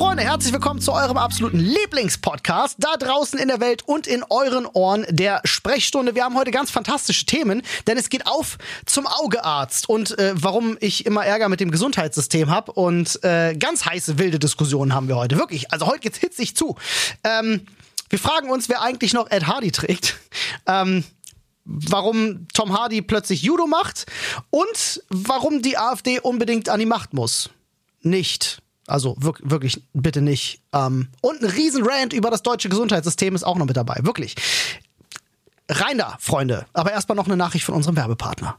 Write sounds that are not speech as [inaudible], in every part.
Freunde, herzlich willkommen zu eurem absoluten Lieblingspodcast da draußen in der Welt und in euren Ohren der Sprechstunde. Wir haben heute ganz fantastische Themen, denn es geht auf zum Augearzt und äh, warum ich immer Ärger mit dem Gesundheitssystem habe und äh, ganz heiße wilde Diskussionen haben wir heute. Wirklich, also heute geht's hitzig zu. Ähm, wir fragen uns, wer eigentlich noch Ed Hardy trägt. Ähm, warum Tom Hardy plötzlich Judo macht und warum die AfD unbedingt an die Macht muss. Nicht. Also wirklich, bitte nicht. Ähm, und ein Riesenrant über das deutsche Gesundheitssystem ist auch noch mit dabei. Wirklich. Rein da, Freunde. Aber erstmal noch eine Nachricht von unserem Werbepartner.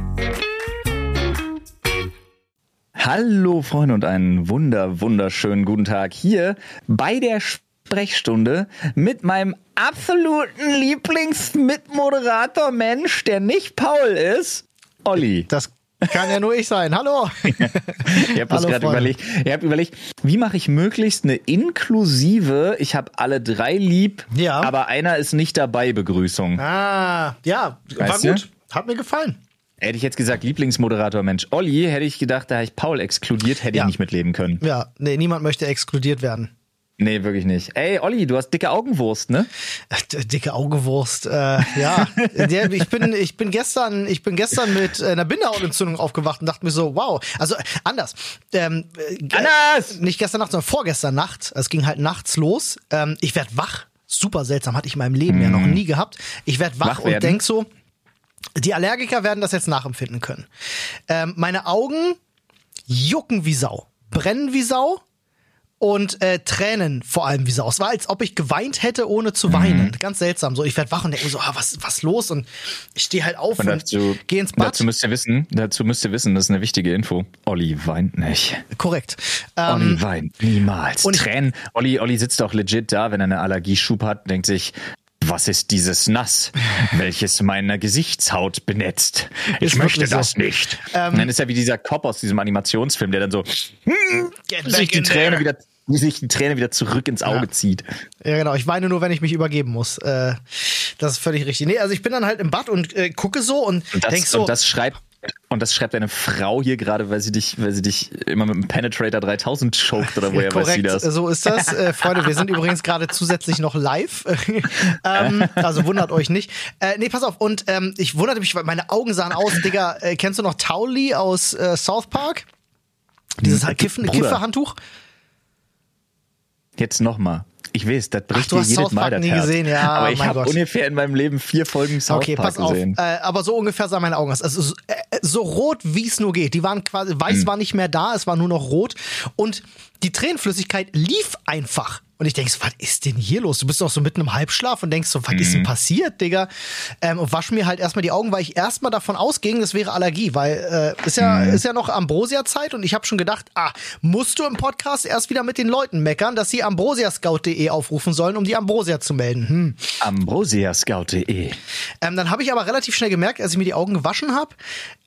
Hallo Freunde und einen wunder, wunderschönen guten Tag hier bei der Sprechstunde mit meinem absoluten Lieblingsmitmoderator Mensch, der nicht Paul ist, Olli. Das kann ja nur ich sein. Hallo. [laughs] ich habe das gerade überlegt. Ich habe überlegt, wie mache ich möglichst eine inklusive, ich habe alle drei lieb, ja. aber einer ist nicht dabei Begrüßung. Ah, ja, weißt war gut. Du? Hat mir gefallen. Hätte ich jetzt gesagt, Lieblingsmoderator Mensch Olli, hätte ich gedacht, da habe ich Paul exkludiert, hätte ja. ich nicht mitleben können. Ja, nee, niemand möchte exkludiert werden. Nee, wirklich nicht. Ey, Olli, du hast dicke Augenwurst, ne? Äh, dicke Augenwurst, äh, ja. [laughs] ich bin, ich bin gestern, ich bin gestern mit einer Bindehautentzündung aufgewacht und dachte mir so, wow. Also anders. Ähm, äh, anders! Nicht gestern Nacht, sondern vorgestern Nacht. Es ging halt nachts los. Ähm, ich werd wach. Super seltsam, hatte ich in meinem Leben mm. ja noch nie gehabt. Ich werd wach, wach und denk so, die Allergiker werden das jetzt nachempfinden können. Ähm, meine Augen jucken wie Sau, brennen wie Sau und äh, Tränen vor allem wie Sau. Es war, als ob ich geweint hätte, ohne zu weinen. Mhm. Ganz seltsam. So, ich werde wach und denke so, ah, was was los? Und ich stehe halt auf und, und gehe ins Bad. Dazu müsst ihr wissen, dazu müsst ihr wissen, das ist eine wichtige Info. Olli weint nicht. Korrekt. Ähm, Olli weint niemals. Und Tränen. Olli, Olli sitzt auch legit da, wenn er eine Allergieschub hat, denkt sich, was ist dieses Nass, [laughs] welches meine Gesichtshaut benetzt? Ich möchte das so. nicht. Ähm, dann ist ja wie dieser Cop aus diesem Animationsfilm, der dann so [laughs] sich die Träne wieder wie sich die Träne wieder zurück ins Auge ja. zieht. Ja, genau. Ich weine nur, wenn ich mich übergeben muss. Äh, das ist völlig richtig. Nee, also ich bin dann halt im Bad und äh, gucke so und, und das, denk so. Und das schreibt und das schreibt deine Frau hier gerade, weil sie dich, weil sie dich immer mit dem Penetrator 3000 choked oder woher Korrekt, weiß sie das? So ist das. Äh, Freunde, wir sind [laughs] übrigens gerade zusätzlich noch live. [laughs] ähm, also wundert euch nicht. Äh, nee, pass auf. Und ähm, ich wunderte mich, weil meine Augen sahen aus, Digga, äh, kennst du noch Towley aus äh, South Park? Dieses hm, Kiffen, Kifferhandtuch? Jetzt nochmal. Ich weiß, das bricht Ach, du hast jedes South Park Mal nie Herz. gesehen, ja. Aber ich habe ungefähr in meinem Leben vier Folgen South okay, Park pass gesehen. Auf, äh, aber so ungefähr sahen meine Augen aus. Also so, äh, so rot, wie es nur geht. Die waren quasi, weiß hm. war nicht mehr da, es war nur noch rot. Und die Tränenflüssigkeit lief einfach. Und ich denke, was ist denn hier los? Du bist doch so mitten im Halbschlaf und denkst so, was mhm. ist denn mhm. passiert, Digga? Ähm, und wasch mir halt erstmal die Augen, weil ich erstmal davon ausging, das wäre Allergie, weil äh, ist ja mhm. ist ja noch Ambrosia-Zeit und ich habe schon gedacht, ah, musst du im Podcast erst wieder mit den Leuten meckern, dass sie ambrosiascout.de aufrufen sollen, um die Ambrosia zu melden. Hm. Ambrosiascout.de. Ähm, dann habe ich aber relativ schnell gemerkt, als ich mir die Augen gewaschen habe,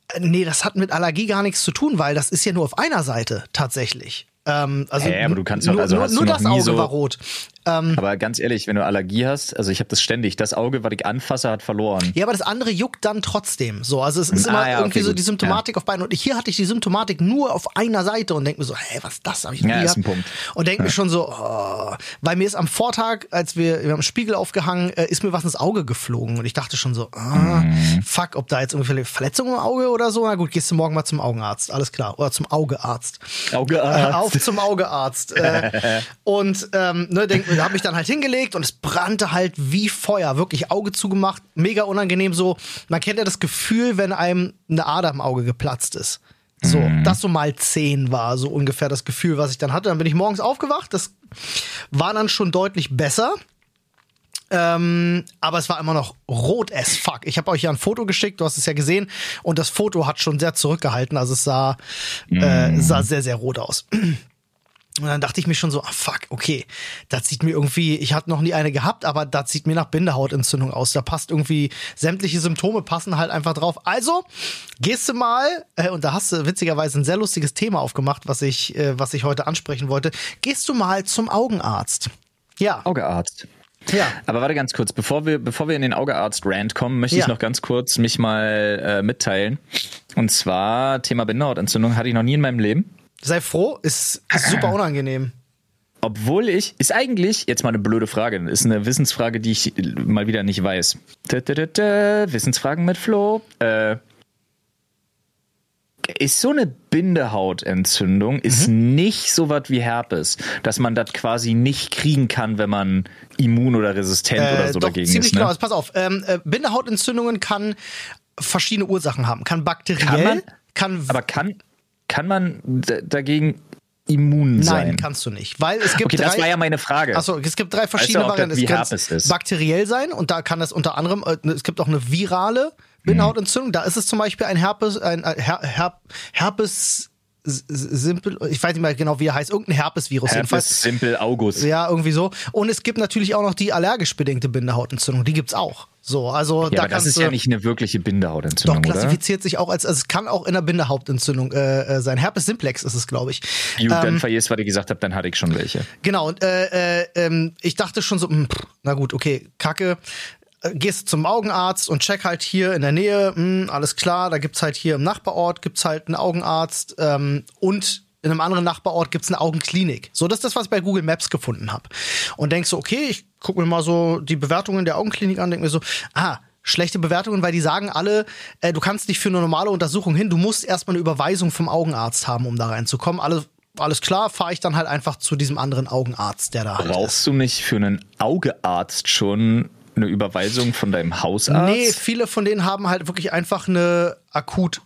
äh, nee, das hat mit Allergie gar nichts zu tun, weil das ist ja nur auf einer Seite tatsächlich. Ähm, also äh, aber du kannst doch, nur, also nur, nur das Auge so war rot. Ähm, aber ganz ehrlich, wenn du Allergie hast, also ich habe das ständig, das Auge, was ich anfasse, hat verloren. Ja, aber das andere juckt dann trotzdem. So, also es ist ah, immer ja, irgendwie okay, so die Symptomatik ja. auf beiden. Und hier hatte ich die Symptomatik nur auf einer Seite und denke mir so, hey, was ist das? Hab ich ja, ist ein Punkt. Und denke mir schon so, oh, weil mir ist am Vortag, als wir, wir haben Spiegel aufgehangen, äh, ist mir was ins Auge geflogen und ich dachte schon so, ah, mhm. fuck, ob da jetzt irgendwie Verletzung im Auge oder so. Na gut, gehst du morgen mal zum Augenarzt, alles klar, oder zum Augearzt. Augearzt. Äh, [laughs] auf zum Augearzt. äh, [laughs] und ähm, ne, denk, habe mich dann halt hingelegt und es brannte halt wie Feuer, wirklich Auge zugemacht, mega unangenehm so. Man kennt ja das Gefühl, wenn einem eine Ader im Auge geplatzt ist. So, mhm. das so mal zehn war so ungefähr das Gefühl, was ich dann hatte. Dann bin ich morgens aufgewacht. Das war dann schon deutlich besser. Ähm, aber es war immer noch rot as fuck. Ich habe euch ja ein Foto geschickt, du hast es ja gesehen, und das Foto hat schon sehr zurückgehalten. Also es sah, äh, mhm. sah sehr, sehr rot aus. Und dann dachte ich mir schon so, ah fuck, okay, das sieht mir irgendwie, ich hatte noch nie eine gehabt, aber das sieht mir nach Bindehautentzündung aus. Da passt irgendwie, sämtliche Symptome passen halt einfach drauf. Also, gehst du mal, äh, und da hast du witzigerweise ein sehr lustiges Thema aufgemacht, was ich, äh, was ich heute ansprechen wollte, gehst du mal zum Augenarzt. Ja. Augearzt. Ja. Aber warte ganz kurz, bevor wir, bevor wir in den Augearzt-Rand kommen, möchte ja. ich noch ganz kurz mich mal äh, mitteilen. Und zwar Thema Bindehautentzündung hatte ich noch nie in meinem Leben. Sei froh, ist, ist super unangenehm. Obwohl ich, ist eigentlich, jetzt mal eine blöde Frage, ist eine Wissensfrage, die ich mal wieder nicht weiß. Da, da, da, Wissensfragen mit Flo. Äh, ist so eine Bindehautentzündung, ist mhm. nicht so was wie Herpes, dass man das quasi nicht kriegen kann, wenn man immun oder resistent äh, oder so doch, dagegen ziemlich ist. Ne? Genau, also pass auf, ähm, äh, Bindehautentzündungen kann verschiedene Ursachen haben. Kann bakteriell, kann, man, kann aber kann kann man dagegen immun sein? Nein, kannst du nicht, weil es gibt okay, drei, das war ja meine Frage. Achso, es gibt drei verschiedene weißt du, Varianten. Es kann bakteriell sein und da kann es unter anderem, äh, es gibt auch eine virale Bindehautentzündung. Da ist es zum Beispiel ein Herpes, ein Her Her Herpes Simpel, ich weiß nicht mehr genau, wie er heißt, irgendein Herpesvirus Herpes jedenfalls. Simpel August. Ja, irgendwie so. Und es gibt natürlich auch noch die allergisch bedingte Bindehautentzündung, die gibt's auch. So, also ja, da aber das ist ja nicht eine wirkliche Bindehautentzündung, Doch, klassifiziert oder? sich auch als, also es kann auch in der Bindehautentzündung äh, äh sein. Herpes simplex ist es, glaube ich. Gut, ähm, dann vergisst, was ich gesagt habe, dann hatte ich schon welche. Genau, und äh, äh, ähm, ich dachte schon so, mh, hm, na gut, okay, Kacke. Äh, gehst zum Augenarzt und check halt hier in der Nähe, mh, hm, alles klar, da gibt's halt hier im Nachbarort, gibt's halt einen Augenarzt ähm, und in einem anderen Nachbarort gibt's eine Augenklinik. So, das ist das, was ich bei Google Maps gefunden habe. Und denkst so, okay, ich gucke mir mal so die Bewertungen der Augenklinik an, denk mir so, ah, schlechte Bewertungen, weil die sagen alle, äh, du kannst nicht für eine normale Untersuchung hin, du musst erstmal eine Überweisung vom Augenarzt haben, um da reinzukommen. Alle, alles klar, fahre ich dann halt einfach zu diesem anderen Augenarzt, der da halt Brauchst ist. du nicht für einen Augearzt schon eine Überweisung von deinem Hausarzt? Nee, viele von denen haben halt wirklich einfach eine akut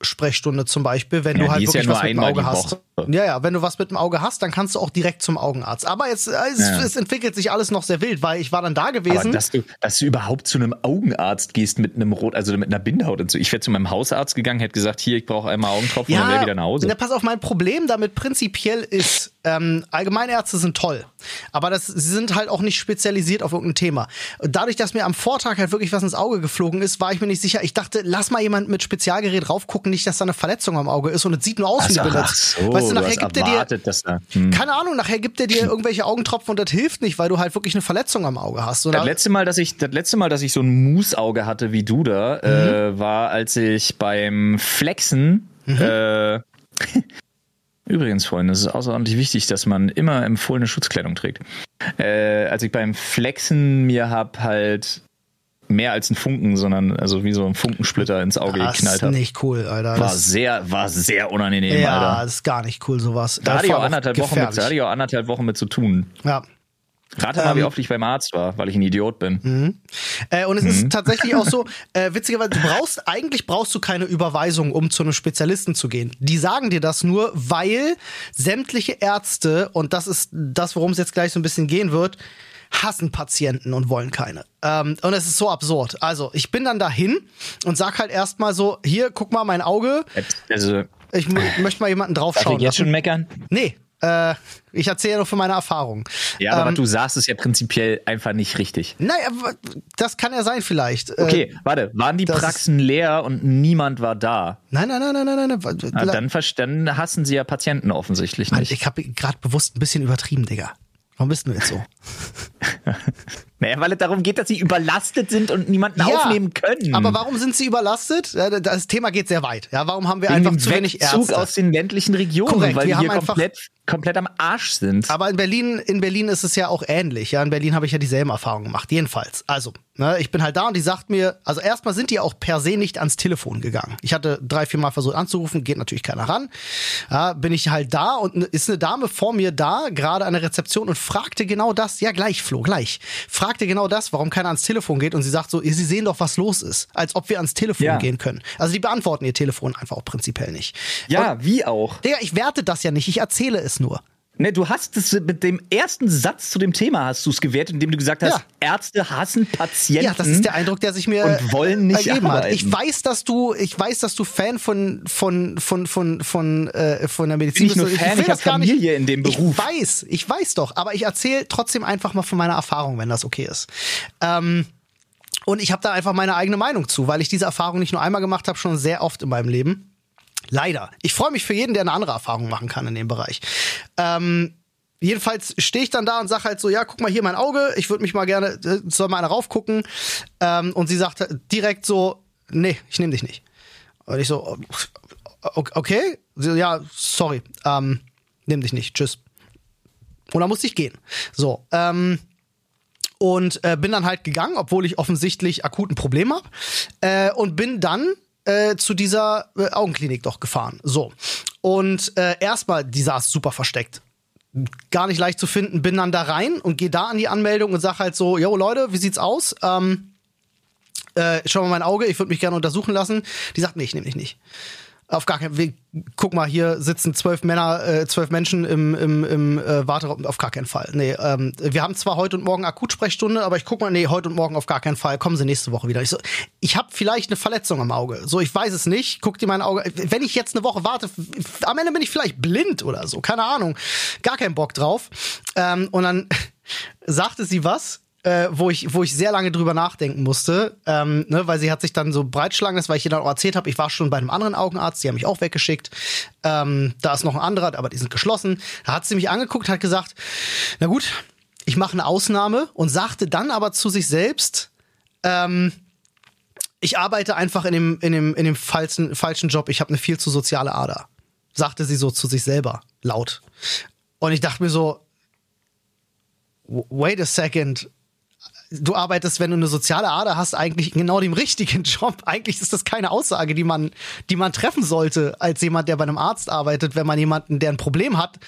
Sprechstunde zum Beispiel, wenn ja, du halt wirklich ja was mit dem Auge hast. Ja, ja, wenn du was mit dem Auge hast, dann kannst du auch direkt zum Augenarzt. Aber jetzt, äh, es, ja. es, entwickelt sich alles noch sehr wild, weil ich war dann da gewesen. Aber dass du, dass du überhaupt zu einem Augenarzt gehst mit einem Rot, also mit einer Bindhaut und so. Ich wäre zu meinem Hausarzt gegangen, hätte gesagt, hier, ich brauche einmal Augentropfen ja, und wäre wieder nach Hause. Ja, pass auf, mein Problem damit prinzipiell ist, ähm, Allgemeinärzte sind toll, aber das, sie sind halt auch nicht spezialisiert auf irgendein Thema. Dadurch, dass mir am Vortag halt wirklich was ins Auge geflogen ist, war ich mir nicht sicher. Ich dachte, lass mal jemand mit Spezialgerät raufgucken, nicht, dass da eine Verletzung am Auge ist und es sieht nur aus wie Binde. So, weißt du, nachher gibt er dir, da, hm. keine Ahnung, nachher gibt er dir irgendwelche Augentropfen und das hilft nicht, weil du halt wirklich eine Verletzung am Auge hast. Oder? Das letzte Mal, dass ich, das letzte Mal, dass ich so ein Moosauge hatte wie du da, äh, mhm. äh, war, als ich beim Flexen mhm. äh, [laughs] Übrigens, Freunde, es ist außerordentlich wichtig, dass man immer empfohlene Schutzkleidung trägt. Äh, als ich beim Flexen mir hab halt mehr als ein Funken, sondern also wie so ein Funkensplitter ins Auge das geknallt hat. Das ist nicht cool, Alter. War das sehr, war sehr unangenehm, ja, Alter. Ja, das ist gar nicht cool, sowas. Da hatte ich auch anderthalb Wochen mit, da hatte ich auch anderthalb Wochen mit zu tun. Ja. Rate mal, ähm, wie oft ich beim Arzt war, weil ich ein Idiot bin. Mhm. Äh, und es mhm. ist tatsächlich auch so, [laughs] äh, witzigerweise, du brauchst, eigentlich brauchst du keine Überweisung, um zu einem Spezialisten zu gehen. Die sagen dir das nur, weil sämtliche Ärzte, und das ist das, worum es jetzt gleich so ein bisschen gehen wird, hassen Patienten und wollen keine. Ähm, und es ist so absurd. Also, ich bin dann dahin und sag halt erstmal so, hier, guck mal mein Auge. Also, ich möchte mal jemanden draufschauen. Darf ich jetzt schon meckern? Nee, äh, ich erzähle ja nur von meiner Erfahrung. Ja, aber ähm, du sagst es ja prinzipiell einfach nicht richtig. Naja, das kann ja sein vielleicht. Äh, okay, äh, warte, waren die Praxen leer und niemand war da? Nein, nein, nein, nein, nein. nein. Na, dann, dann hassen sie ja Patienten offensichtlich nicht. Ich habe gerade bewusst ein bisschen übertrieben, Digga. Warum bist du jetzt so? [laughs] naja, weil es darum geht, dass sie überlastet sind und niemanden ja, aufnehmen können. Aber warum sind sie überlastet? Das Thema geht sehr weit. Ja, warum haben wir Wegen einfach zu wenig Ärzte? aus den ländlichen Regionen, Korrekt, weil wir hier komplett komplett am Arsch sind. Aber in Berlin, in Berlin ist es ja auch ähnlich. Ja, in Berlin habe ich ja dieselben Erfahrungen gemacht. Jedenfalls. Also, ne, ich bin halt da und die sagt mir, also erstmal sind die auch per se nicht ans Telefon gegangen. Ich hatte drei, vier Mal versucht anzurufen, geht natürlich keiner ran. Ja, bin ich halt da und ist eine Dame vor mir da, gerade an der Rezeption und fragte genau das. Ja, gleich, Flo, gleich. Fragte genau das, warum keiner ans Telefon geht und sie sagt so, sie sehen doch, was los ist. Als ob wir ans Telefon ja. gehen können. Also die beantworten ihr Telefon einfach auch prinzipiell nicht. Ja, und, wie auch. Digga, ich werte das ja nicht, ich erzähle es nur. Ne, du hast es mit dem ersten Satz zu dem Thema hast du es gewertet, indem du gesagt hast, ja. Ärzte hassen Patienten. Ja, das ist der Eindruck, der sich mir und wollen nicht ergeben hat. Ich weiß, dass du, ich weiß, dass du Fan von von von von von äh, von der Medizin bist. Nur Fan, ich, ich habe Familie nicht, in dem Beruf. Ich weiß, ich weiß doch, aber ich erzähle trotzdem einfach mal von meiner Erfahrung, wenn das okay ist. Ähm, und ich habe da einfach meine eigene Meinung zu, weil ich diese Erfahrung nicht nur einmal gemacht habe, schon sehr oft in meinem Leben. Leider. Ich freue mich für jeden, der eine andere Erfahrung machen kann in dem Bereich. Ähm, jedenfalls stehe ich dann da und sage halt so, ja, guck mal hier mein Auge, ich würde mich mal gerne, äh, soll mal einer raufgucken. Ähm, und sie sagt direkt so, nee, ich nehme dich nicht. Und ich so, okay, sie, ja, sorry, ähm, nimm dich nicht, tschüss. Und dann musste ich gehen. So, ähm, und äh, bin dann halt gegangen, obwohl ich offensichtlich akuten Problem habe. Äh, und bin dann äh, zu dieser äh, Augenklinik doch gefahren. So. Und äh, erstmal, die saß super versteckt. Gar nicht leicht zu finden, bin dann da rein und gehe da an die Anmeldung und sag halt so, yo Leute, wie sieht's aus? Ähm, äh, schau mal mein Auge, ich würde mich gerne untersuchen lassen. Die sagt, nee, ich nehme dich nicht. Auf gar keinen Fall. Guck mal, hier sitzen zwölf Männer, äh, zwölf Menschen im, im, im äh, Warteraum. Auf gar keinen Fall. Nee, ähm, wir haben zwar heute und morgen Akutsprechstunde, aber ich guck mal, nee, heute und morgen auf gar keinen Fall. Kommen Sie nächste Woche wieder. Ich so, ich habe vielleicht eine Verletzung am Auge. So, ich weiß es nicht. Guck dir mein Auge. Wenn ich jetzt eine Woche warte, am Ende bin ich vielleicht blind oder so. Keine Ahnung. Gar keinen Bock drauf. Ähm, und dann [laughs] sagte sie was äh, wo ich wo ich sehr lange drüber nachdenken musste, ähm, ne, weil sie hat sich dann so breitschlagen lassen, weil ich ihr dann auch erzählt habe, ich war schon bei einem anderen Augenarzt, die haben mich auch weggeschickt. Ähm, da ist noch ein anderer, aber die sind geschlossen. Da hat sie mich angeguckt, hat gesagt, na gut, ich mache eine Ausnahme und sagte dann aber zu sich selbst, ähm, ich arbeite einfach in dem, in dem, in dem falschen, falschen Job. Ich habe eine viel zu soziale Ader. Sagte sie so zu sich selber, laut. Und ich dachte mir so, wait a second, du arbeitest, wenn du eine soziale Ader hast, eigentlich genau dem richtigen [laughs] Job. Eigentlich ist das keine Aussage, die man, die man treffen sollte als jemand, der bei einem Arzt arbeitet, wenn man jemanden, der ein Problem hat,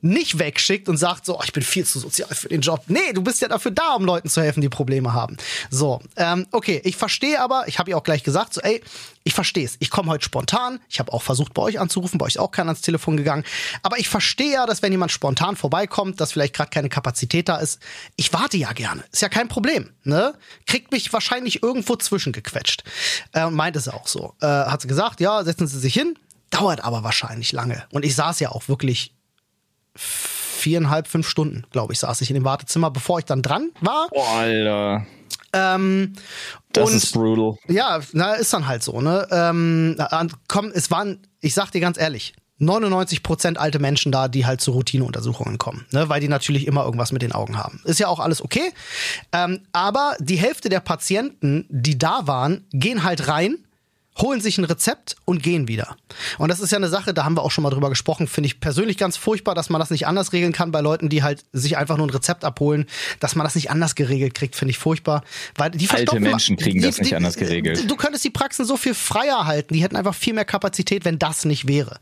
nicht wegschickt und sagt so, oh, ich bin viel zu sozial für den Job. Nee, du bist ja dafür da, um Leuten zu helfen, die Probleme haben. So, ähm, okay, ich verstehe aber, ich habe ja auch gleich gesagt, so, ey, ich verstehe es. Ich komme heute spontan. Ich habe auch versucht, bei euch anzurufen, bei euch ist auch keiner ans Telefon gegangen. Aber ich verstehe ja, dass wenn jemand spontan vorbeikommt, dass vielleicht gerade keine Kapazität da ist. Ich warte ja gerne. Ist ja kein Problem. Ne? Kriegt mich wahrscheinlich irgendwo zwischengequetscht. Äh, meint es auch so. Äh, hat sie gesagt, ja, setzen Sie sich hin. Dauert aber wahrscheinlich lange. Und ich saß ja auch wirklich viereinhalb, fünf Stunden, glaube ich, saß ich in dem Wartezimmer, bevor ich dann dran war. Boah, Alter. Ähm, das und, ist brutal. Ja, na, ist dann halt so, ne? Ähm, komm, es waren, ich sag dir ganz ehrlich, 99% alte Menschen da, die halt zu Routineuntersuchungen kommen, ne? weil die natürlich immer irgendwas mit den Augen haben. Ist ja auch alles okay. Ähm, aber die Hälfte der Patienten, die da waren, gehen halt rein holen sich ein Rezept und gehen wieder. Und das ist ja eine Sache, da haben wir auch schon mal drüber gesprochen, finde ich persönlich ganz furchtbar, dass man das nicht anders regeln kann bei Leuten, die halt sich einfach nur ein Rezept abholen, dass man das nicht anders geregelt kriegt, finde ich furchtbar. Weil die Alte Menschen kriegen die, das nicht die, anders geregelt. Du könntest die Praxen so viel freier halten, die hätten einfach viel mehr Kapazität, wenn das nicht wäre.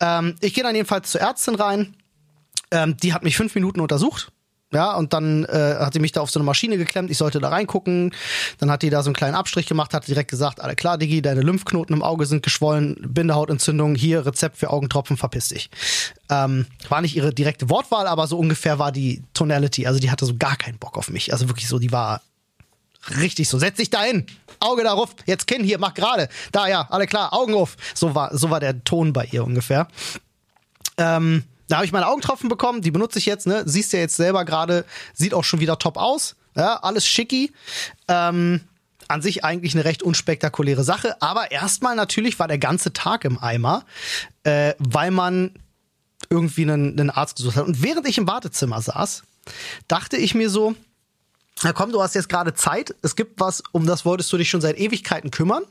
Ähm, ich gehe dann jedenfalls zur Ärztin rein, ähm, die hat mich fünf Minuten untersucht ja, und dann äh, hat sie mich da auf so eine Maschine geklemmt, ich sollte da reingucken. Dann hat die da so einen kleinen Abstrich gemacht, hat direkt gesagt, alle klar, Digi, deine Lymphknoten im Auge sind geschwollen, Bindehautentzündung, hier Rezept für Augentropfen, verpiss dich. Ähm, war nicht ihre direkte Wortwahl, aber so ungefähr war die Tonality. Also die hatte so gar keinen Bock auf mich. Also wirklich so, die war richtig so. Setz dich da hin, Auge darauf, jetzt Kinn hier, mach gerade. Da, ja, alle klar, Augen auf. So war, so war der Ton bei ihr ungefähr. Ähm, da habe ich meine Augentropfen bekommen, die benutze ich jetzt, ne? Siehst ja jetzt selber gerade, sieht auch schon wieder top aus. Ja, alles schicki. Ähm, an sich eigentlich eine recht unspektakuläre Sache, aber erstmal natürlich war der ganze Tag im Eimer, äh, weil man irgendwie einen, einen Arzt gesucht hat. Und während ich im Wartezimmer saß, dachte ich mir so, na komm, du hast jetzt gerade Zeit. Es gibt was, um das wolltest du dich schon seit Ewigkeiten kümmern.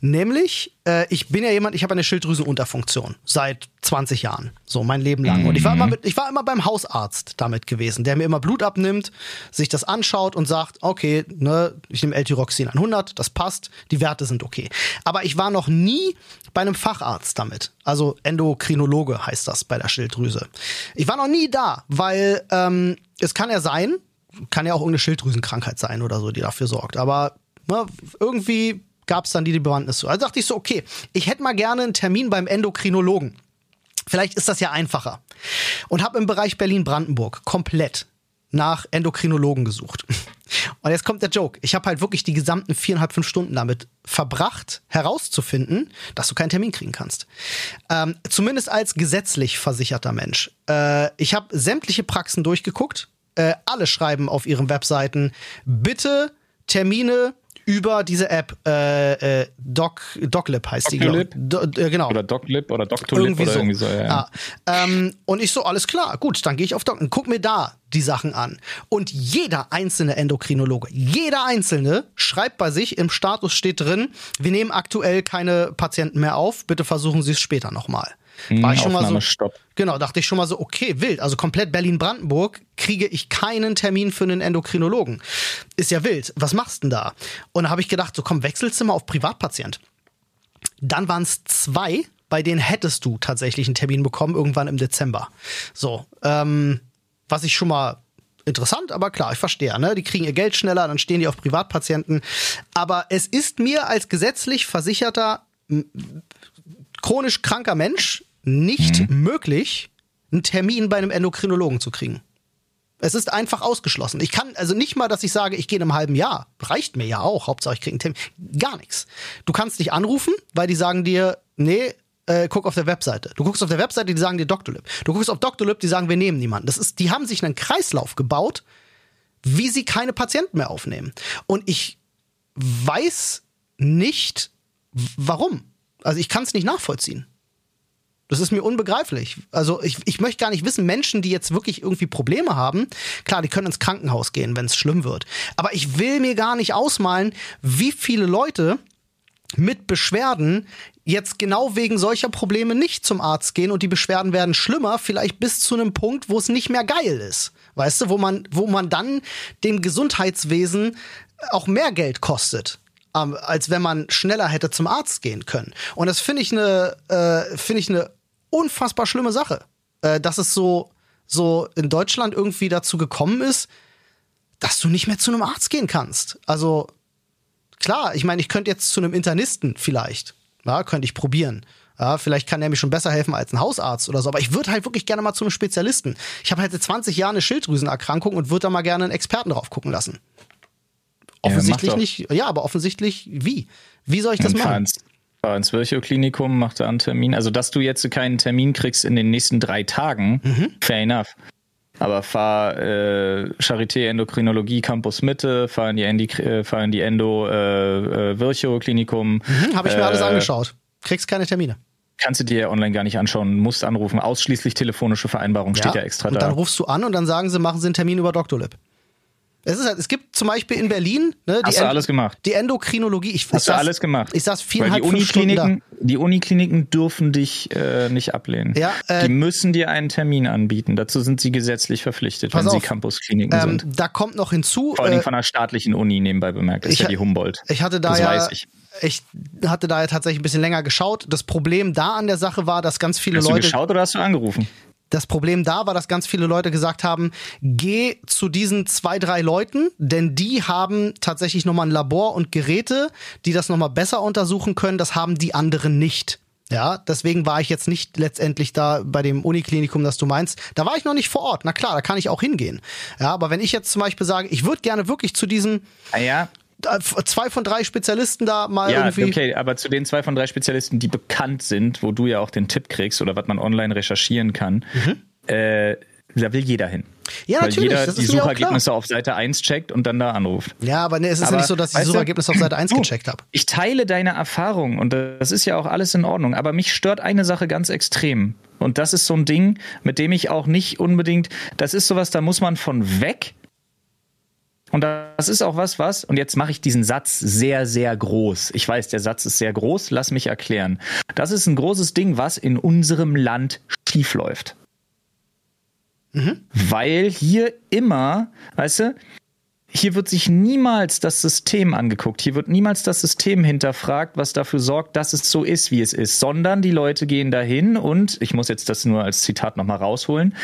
Nämlich, äh, ich bin ja jemand, ich habe eine Schilddrüsenunterfunktion seit 20 Jahren, so mein Leben lang. Und ich war immer, mit, ich war immer beim Hausarzt damit gewesen, der mir immer Blut abnimmt, sich das anschaut und sagt, okay, ne, ich nehme L-Tyroxin 100, das passt, die Werte sind okay. Aber ich war noch nie bei einem Facharzt damit. Also Endokrinologe heißt das bei der Schilddrüse. Ich war noch nie da, weil ähm, es kann ja sein, kann ja auch irgendeine Schilddrüsenkrankheit sein oder so, die dafür sorgt. Aber ne, irgendwie gab es dann die, die Bewandtnis zu. Also dachte ich so, okay, ich hätte mal gerne einen Termin beim Endokrinologen. Vielleicht ist das ja einfacher. Und habe im Bereich Berlin-Brandenburg komplett nach Endokrinologen gesucht. [laughs] Und jetzt kommt der Joke. Ich habe halt wirklich die gesamten viereinhalb, fünf Stunden damit verbracht, herauszufinden, dass du keinen Termin kriegen kannst. Ähm, zumindest als gesetzlich versicherter Mensch. Äh, ich habe sämtliche Praxen durchgeguckt. Äh, alle schreiben auf ihren Webseiten, bitte Termine über diese App, äh, äh, Doc, DocLib heißt Doctolib? die, Do, äh, genau. Oder DocLib oder DocTolib Irgendwie oder so. irgendwie so. Ja, ja. Ah, ähm, und ich so, alles klar, gut, dann gehe ich auf Doc und guck mir da die Sachen an. Und jeder einzelne Endokrinologe, jeder einzelne schreibt bei sich, im Status steht drin, wir nehmen aktuell keine Patienten mehr auf, bitte versuchen Sie es später nochmal. War ich schon mal so. Aufnahmestopp. Genau, dachte ich schon mal so, okay, wild. Also komplett Berlin-Brandenburg kriege ich keinen Termin für einen Endokrinologen. Ist ja wild. Was machst denn da? Und da habe ich gedacht, so komm, wechselst du mal auf Privatpatient. Dann waren es zwei, bei denen hättest du tatsächlich einen Termin bekommen, irgendwann im Dezember. So, ähm, was ich schon mal interessant, aber klar, ich verstehe, ne? Die kriegen ihr Geld schneller, dann stehen die auf Privatpatienten. Aber es ist mir als gesetzlich versicherter chronisch kranker Mensch nicht möglich, einen Termin bei einem Endokrinologen zu kriegen. Es ist einfach ausgeschlossen. Ich kann also nicht mal, dass ich sage, ich gehe in einem halben Jahr. Reicht mir ja auch. Hauptsache, ich kriege einen Termin. Gar nichts. Du kannst dich anrufen, weil die sagen dir, nee, äh, guck auf der Webseite. Du guckst auf der Webseite, die sagen dir Doctolib. Du guckst auf Doctolib, die sagen, wir nehmen niemanden. Das ist, die haben sich einen Kreislauf gebaut, wie sie keine Patienten mehr aufnehmen. Und ich weiß nicht, warum. Also ich kann es nicht nachvollziehen. Das ist mir unbegreiflich. Also ich, ich möchte gar nicht wissen, Menschen, die jetzt wirklich irgendwie Probleme haben, klar, die können ins Krankenhaus gehen, wenn es schlimm wird. Aber ich will mir gar nicht ausmalen, wie viele Leute mit Beschwerden jetzt genau wegen solcher Probleme nicht zum Arzt gehen und die Beschwerden werden schlimmer, vielleicht bis zu einem Punkt, wo es nicht mehr geil ist. Weißt du, wo man, wo man dann dem Gesundheitswesen auch mehr Geld kostet, ähm, als wenn man schneller hätte zum Arzt gehen können. Und das finde ich eine, äh, finde ich eine unfassbar schlimme Sache, äh, dass es so, so in Deutschland irgendwie dazu gekommen ist, dass du nicht mehr zu einem Arzt gehen kannst. Also klar, ich meine, ich könnte jetzt zu einem Internisten vielleicht. Ja, könnte ich probieren. Ja, vielleicht kann er mir schon besser helfen als ein Hausarzt oder so. Aber ich würde halt wirklich gerne mal zu einem Spezialisten. Ich habe halt seit 20 Jahren eine Schilddrüsenerkrankung und würde da mal gerne einen Experten drauf gucken lassen. Offensichtlich doch. nicht. Ja, aber offensichtlich wie? Wie soll ich das machen? ins, fahr ins Virchow-Klinikum, mach da einen Termin. Also, dass du jetzt keinen Termin kriegst in den nächsten drei Tagen, Mhm. fair enough. Aber fahr äh, Charité Endokrinologie Campus Mitte, fahr in die, Endi, äh, fahr in die Endo äh, äh, Virchow-Klinikum. Hm, habe ich mir alles Äh, angeschaut. Kriegst keine Termine. Kannst du dir online gar nicht anschauen, musst anrufen. Ausschließlich telefonische Vereinbarung steht ja extra und da. dann rufst du an und dann sagen sie, machen sie einen Termin über Doctolib. Es, ist halt, es gibt zum Beispiel in Berlin ne, die, Hast du alles gemacht? die Endokrinologie. Ich, ich Hast du saß- alles gemacht? Ich saß Weil viereinhalb, die. Unikliniken, die Unikliniken dürfen dich äh, nicht ablehnen. Ja, äh, die müssen dir einen Termin anbieten. Dazu sind sie gesetzlich verpflichtet, wenn sie auf. Campuskliniken Ähm, sind. da kommt noch hinzu, Vor Dingen äh, von einer staatlichen Uni nebenbei bemerkt. Das ist ich ja ha- die Humboldt. ich hatte da das ja, weiß ich. ich hatte da ja tatsächlich ein bisschen länger geschaut. Das Problem da an der Sache war, dass ganz viele Hast du Leute, geschaut oder hast du angerufen? Das Problem da war, dass ganz viele Leute gesagt haben, geh zu diesen zwei, drei Leuten, denn die haben tatsächlich nochmal ein Labor und Geräte, die das nochmal besser untersuchen können. Das haben die anderen nicht. Ja, deswegen war ich jetzt nicht letztendlich da bei dem Uniklinikum, das du meinst. Da war ich noch nicht vor Ort. Na klar, da kann ich auch hingehen. Ja, aber wenn ich jetzt zum Beispiel sage, ich würde gerne wirklich zu diesen Ah ja, zwei von drei Spezialisten da mal ja, irgendwie. okay, aber zu den zwei von drei Spezialisten, die bekannt sind, wo du ja auch den Tipp kriegst oder was man online recherchieren kann, Mhm. äh, Da will jeder hin. Ja, Weil natürlich. jeder die Suchergebnisse auf Seite 1 checkt und dann da anruft. Ja, aber nee, es ist Aber, ja nicht so, dass ich die Suchergebnisse auf Seite 1 du, gecheckt habe. Ich teile deine Erfahrung und das ist ja auch alles in Ordnung. Aber mich stört eine Sache ganz extrem. Und das ist so ein Ding, mit dem ich auch nicht unbedingt, das ist sowas, da muss man von weg. Und das ist auch was, was, und jetzt mache ich diesen Satz sehr, sehr groß. Ich weiß, der Satz ist sehr groß, lass mich erklären. Das ist ein großes Ding, was in unserem Land schiefläuft. Weil hier immer, weißt du, hier wird sich niemals das System angeguckt. Hier wird niemals das System hinterfragt, was dafür sorgt, dass es so ist, wie es ist, sondern die Leute gehen dahin und, ich muss jetzt das nur als Zitat nochmal rausholen,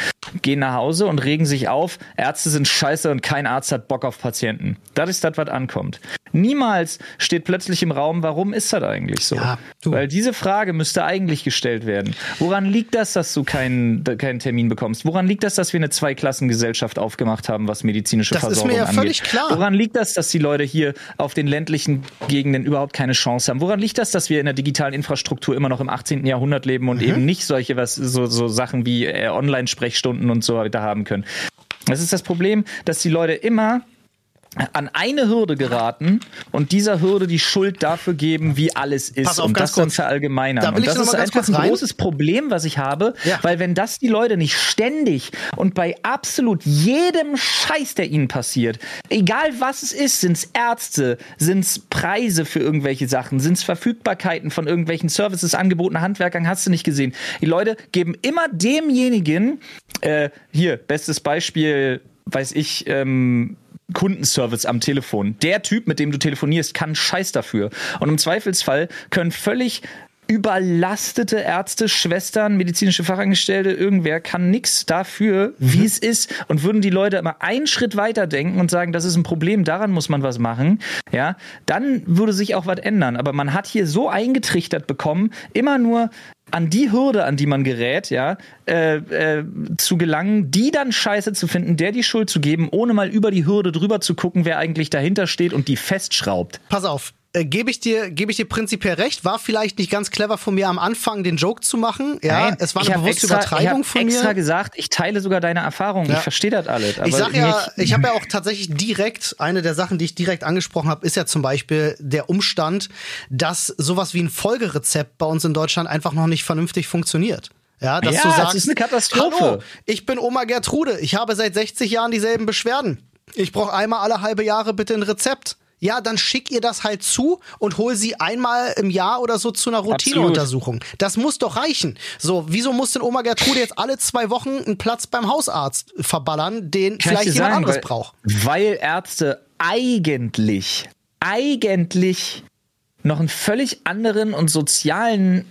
gehen nach Hause und regen sich auf, Ärzte sind scheiße und kein Arzt hat Bock auf Patienten. Das ist das, was ankommt. Niemals steht plötzlich im Raum, warum ist das eigentlich so? Ja. Weil diese Frage müsste eigentlich gestellt werden. Woran liegt das, dass du keinen, keinen Termin bekommst? Woran liegt das, dass wir eine Zweiklassengesellschaft aufgemacht haben, was medizinische Das ist Versorgung angeht? Völlig klar. Woran liegt das, dass die Leute hier auf den ländlichen Gegenden überhaupt keine Chance haben? Woran liegt das, dass wir in der digitalen Infrastruktur immer noch im 18. Jahrhundert leben und eben nicht solche was, so, so Sachen wie äh, Online-Sprechstunden und so weiter haben können? Das ist das Problem, dass die Leute immer an eine Hürde geraten und dieser Hürde die Schuld dafür geben, wie alles ist Pass auf, und das dann verallgemeinern. Da und das ist einfach ein großes Problem, was ich habe, Ja. weil wenn das die Leute nicht ständig und bei absolut jedem Scheiß, der ihnen passiert, egal was es ist, sind es Ärzte, sind es Preise für irgendwelche Sachen, sind es Verfügbarkeiten von irgendwelchen Services, Angeboten, Handwerkern, hast du nicht gesehen. Die Leute geben immer demjenigen, äh, hier, bestes Beispiel, weiß ich, ähm, Kundenservice am Telefon. Der Typ, mit dem du telefonierst, kann Scheiß dafür. Und im Zweifelsfall können völlig überlastete Ärzte, Schwestern, medizinische Fachangestellte, irgendwer kann nix dafür, wie es ist. Und würden die Leute immer einen Schritt weiter denken und sagen, das ist ein Problem, daran muss man was machen, ja, dann würde sich auch was ändern. Aber man hat hier so eingetrichtert bekommen, immer nur an die Hürde, an die man gerät, ja, äh, äh, zu gelangen, die dann scheiße zu finden, der die Schuld zu geben, ohne mal über die Hürde drüber zu gucken, wer eigentlich dahinter steht und die festschraubt. Pass auf. Äh, Gebe ich dir, gebe ich dir prinzipiell recht. War vielleicht nicht ganz clever von mir am Anfang, den Joke zu machen. Ja, Nein, es war ich eine bewusste extra, Übertreibung ich hab von extra mir. gesagt, ich teile sogar deine Erfahrung. Ja. Ich verstehe das alles. Aber Ich sag ja, nicht- ich habe ja auch tatsächlich direkt, eine der Sachen, die ich direkt angesprochen habe, ist ja zum Beispiel der Umstand, dass sowas wie ein Folgerezept bei uns in Deutschland einfach noch nicht vernünftig funktioniert. Ja, dass Ja, du sagst, ist eine Katastrophe. Hallo, ich bin Oma Gertrude, ich habe seit 60 Jahren dieselben Beschwerden. Ich brauche einmal alle halbe Jahre bitte ein Rezept. Ja, dann schick ihr das halt zu und hol sie einmal im Jahr oder so zu einer Routineuntersuchung. Das muss doch reichen. So, wieso muss denn Oma Gertrude jetzt alle zwei Wochen einen Platz beim Hausarzt verballern, den Kann vielleicht jemand sagen, anderes weil, braucht? Weil Ärzte eigentlich, eigentlich noch einen völlig anderen und sozialen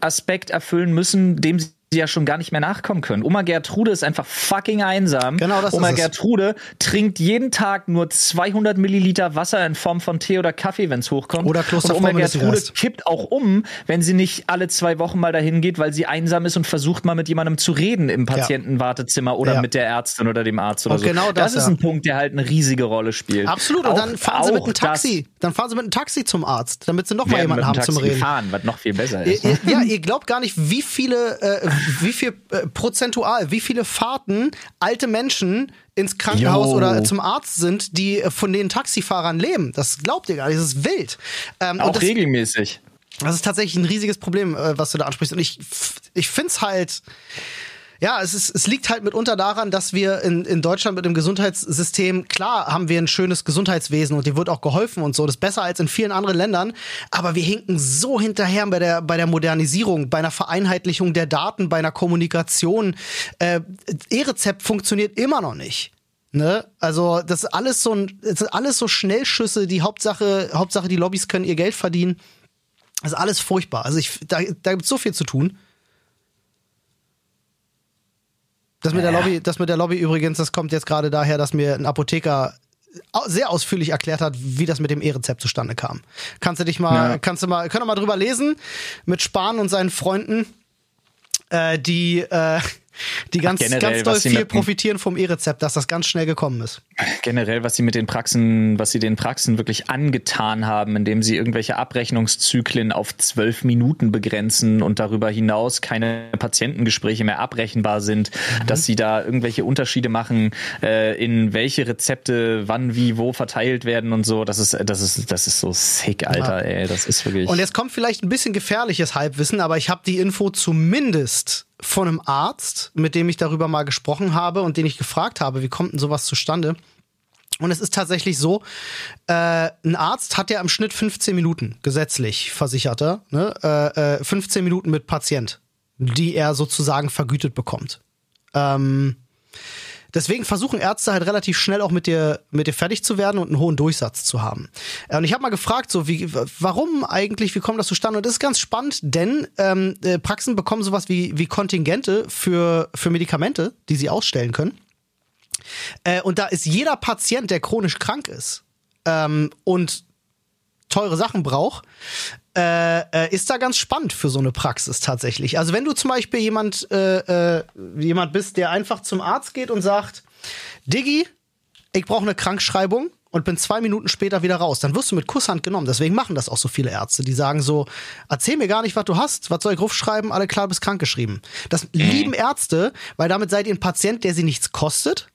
Aspekt erfüllen müssen, dem sie ja schon gar nicht mehr nachkommen können. Oma Gertrude ist einfach fucking einsam. Genau, das Oma ist es. Gertrude trinkt jeden Tag nur 200 Milliliter Wasser in Form von Tee oder Kaffee, wenn es hochkommt. Oder und Klosterfrau Oma Gertrude kippt auch um, wenn sie nicht alle zwei Wochen mal dahin geht, weil sie einsam ist und versucht mal mit jemandem zu reden im Patientenwartezimmer oder Ja. mit der Ärztin oder dem Arzt oder Und so. genau das, ist ja. ein Punkt, der halt eine riesige Rolle spielt. Absolut. Und Auch- dann fahren sie mit einem Taxi. Dann fahren sie mit einem Taxi zum Arzt, damit sie noch Das mal jemanden haben dem zum Taxi Reden. Fahren, was noch viel besser Ihr, ist. ihr, ja, ihr glaubt gar nicht, wie viele, äh, wie viel äh, prozentual, wie viele Fahrten alte Menschen ins Krankenhaus Jo. oder zum Arzt sind, die äh, von den Taxifahrern leben. Das glaubt ihr gar nicht. Das ist wild. Ähm, und Auch das, regelmäßig. das ist tatsächlich ein riesiges Problem, äh, was du da ansprichst. Und ich, ich find's halt. Ja, es, ist, es liegt halt mitunter daran, dass wir in, in Deutschland mit dem Gesundheitssystem, klar haben wir ein schönes Gesundheitswesen und dir wird auch geholfen und so, das ist besser als in vielen anderen Ländern, aber wir hinken so hinterher bei der, bei der Modernisierung, bei einer Vereinheitlichung der Daten, bei einer Kommunikation. Äh, E-Rezept funktioniert immer noch nicht. Ne? Also, das ist alles so ein, das sind alles so Schnellschüsse, die Hauptsache, Hauptsache die Lobbys können ihr Geld verdienen. Das ist alles furchtbar. Also ich, da, da gibt es so viel zu tun. Das mit der Lobby, das mit der Lobby übrigens, das kommt jetzt gerade daher, dass mir ein Apotheker sehr ausführlich erklärt hat, wie das mit dem E-Rezept zustande kam. Kannst du dich mal, Ja. kannst du mal, können wir mal drüber lesen mit Spahn und seinen Freunden, äh, die, äh, die ganz, generell, ganz doll viel profitieren vom E-Rezept, dass das ganz schnell gekommen ist. Generell, was sie mit den Praxen, was sie den Praxen wirklich angetan haben, indem sie irgendwelche Abrechnungszyklen auf zwölf Minuten begrenzen und darüber hinaus keine Patientengespräche mehr abrechenbar sind, mhm. dass sie da irgendwelche Unterschiede machen, äh, in welche Rezepte wann, wie, wo verteilt werden und so. Das ist, das ist, das ist so sick, Alter, ja. ey. Das ist wirklich. Und jetzt kommt vielleicht ein bisschen gefährliches Halbwissen, aber ich habe die Info zumindest von einem Arzt, mit dem ich darüber mal gesprochen habe und den ich gefragt habe, wie kommt denn sowas zustande? Und es ist tatsächlich so, äh, ein Arzt hat ja im Schnitt 15 Minuten, gesetzlich versicherter, ne? äh, 15 äh, Minuten mit Patient, die er sozusagen vergütet bekommt. Ähm, Deswegen versuchen Ärzte halt relativ schnell auch mit dir, mit dir fertig zu werden und einen hohen Durchsatz zu haben. Äh, und ich habe mal gefragt, so wie, warum eigentlich, wie kommt das zustande? Und das ist ganz spannend, denn ähm, äh, Praxen bekommen sowas wie, wie Kontingente für, für Medikamente, die sie ausstellen können. Äh, und da ist jeder Patient, der chronisch krank ist ähm, und teure Sachen braucht, äh, äh, ist da ganz spannend für so eine Praxis tatsächlich. Also wenn du zum Beispiel jemand, äh, äh, jemand bist, der einfach zum Arzt geht und sagt, Diggi, ich brauche eine Krankschreibung und bin zwei Minuten später wieder raus, dann wirst du mit Kusshand genommen. Deswegen machen das auch so viele Ärzte. Die sagen so, erzähl mir gar nicht, was du hast, was soll ich rufschreiben, alle klar, du bist krankgeschrieben. Das lieben Ärzte, weil damit seid ihr ein Patient, der sie nichts kostet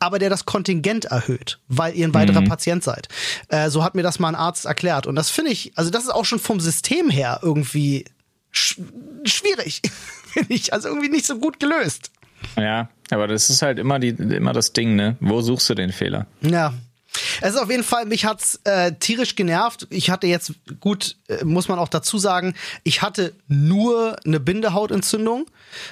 aber der das Kontingent erhöht, weil ihr ein weiterer mhm. Patient seid. Äh, so hat mir das mal ein Arzt erklärt. Und das finde ich, also das ist auch schon vom System her irgendwie sch schwierig, [laughs] finde ich. Also irgendwie nicht so gut gelöst. Ja, aber das ist halt immer, die, immer das Ding, ne? Wo suchst du den Fehler? Ja, es ist auf jeden Fall, mich hat's äh, tierisch genervt. Ich hatte jetzt, gut, äh, muss man auch dazu sagen, ich hatte nur eine Bindehautentzündung,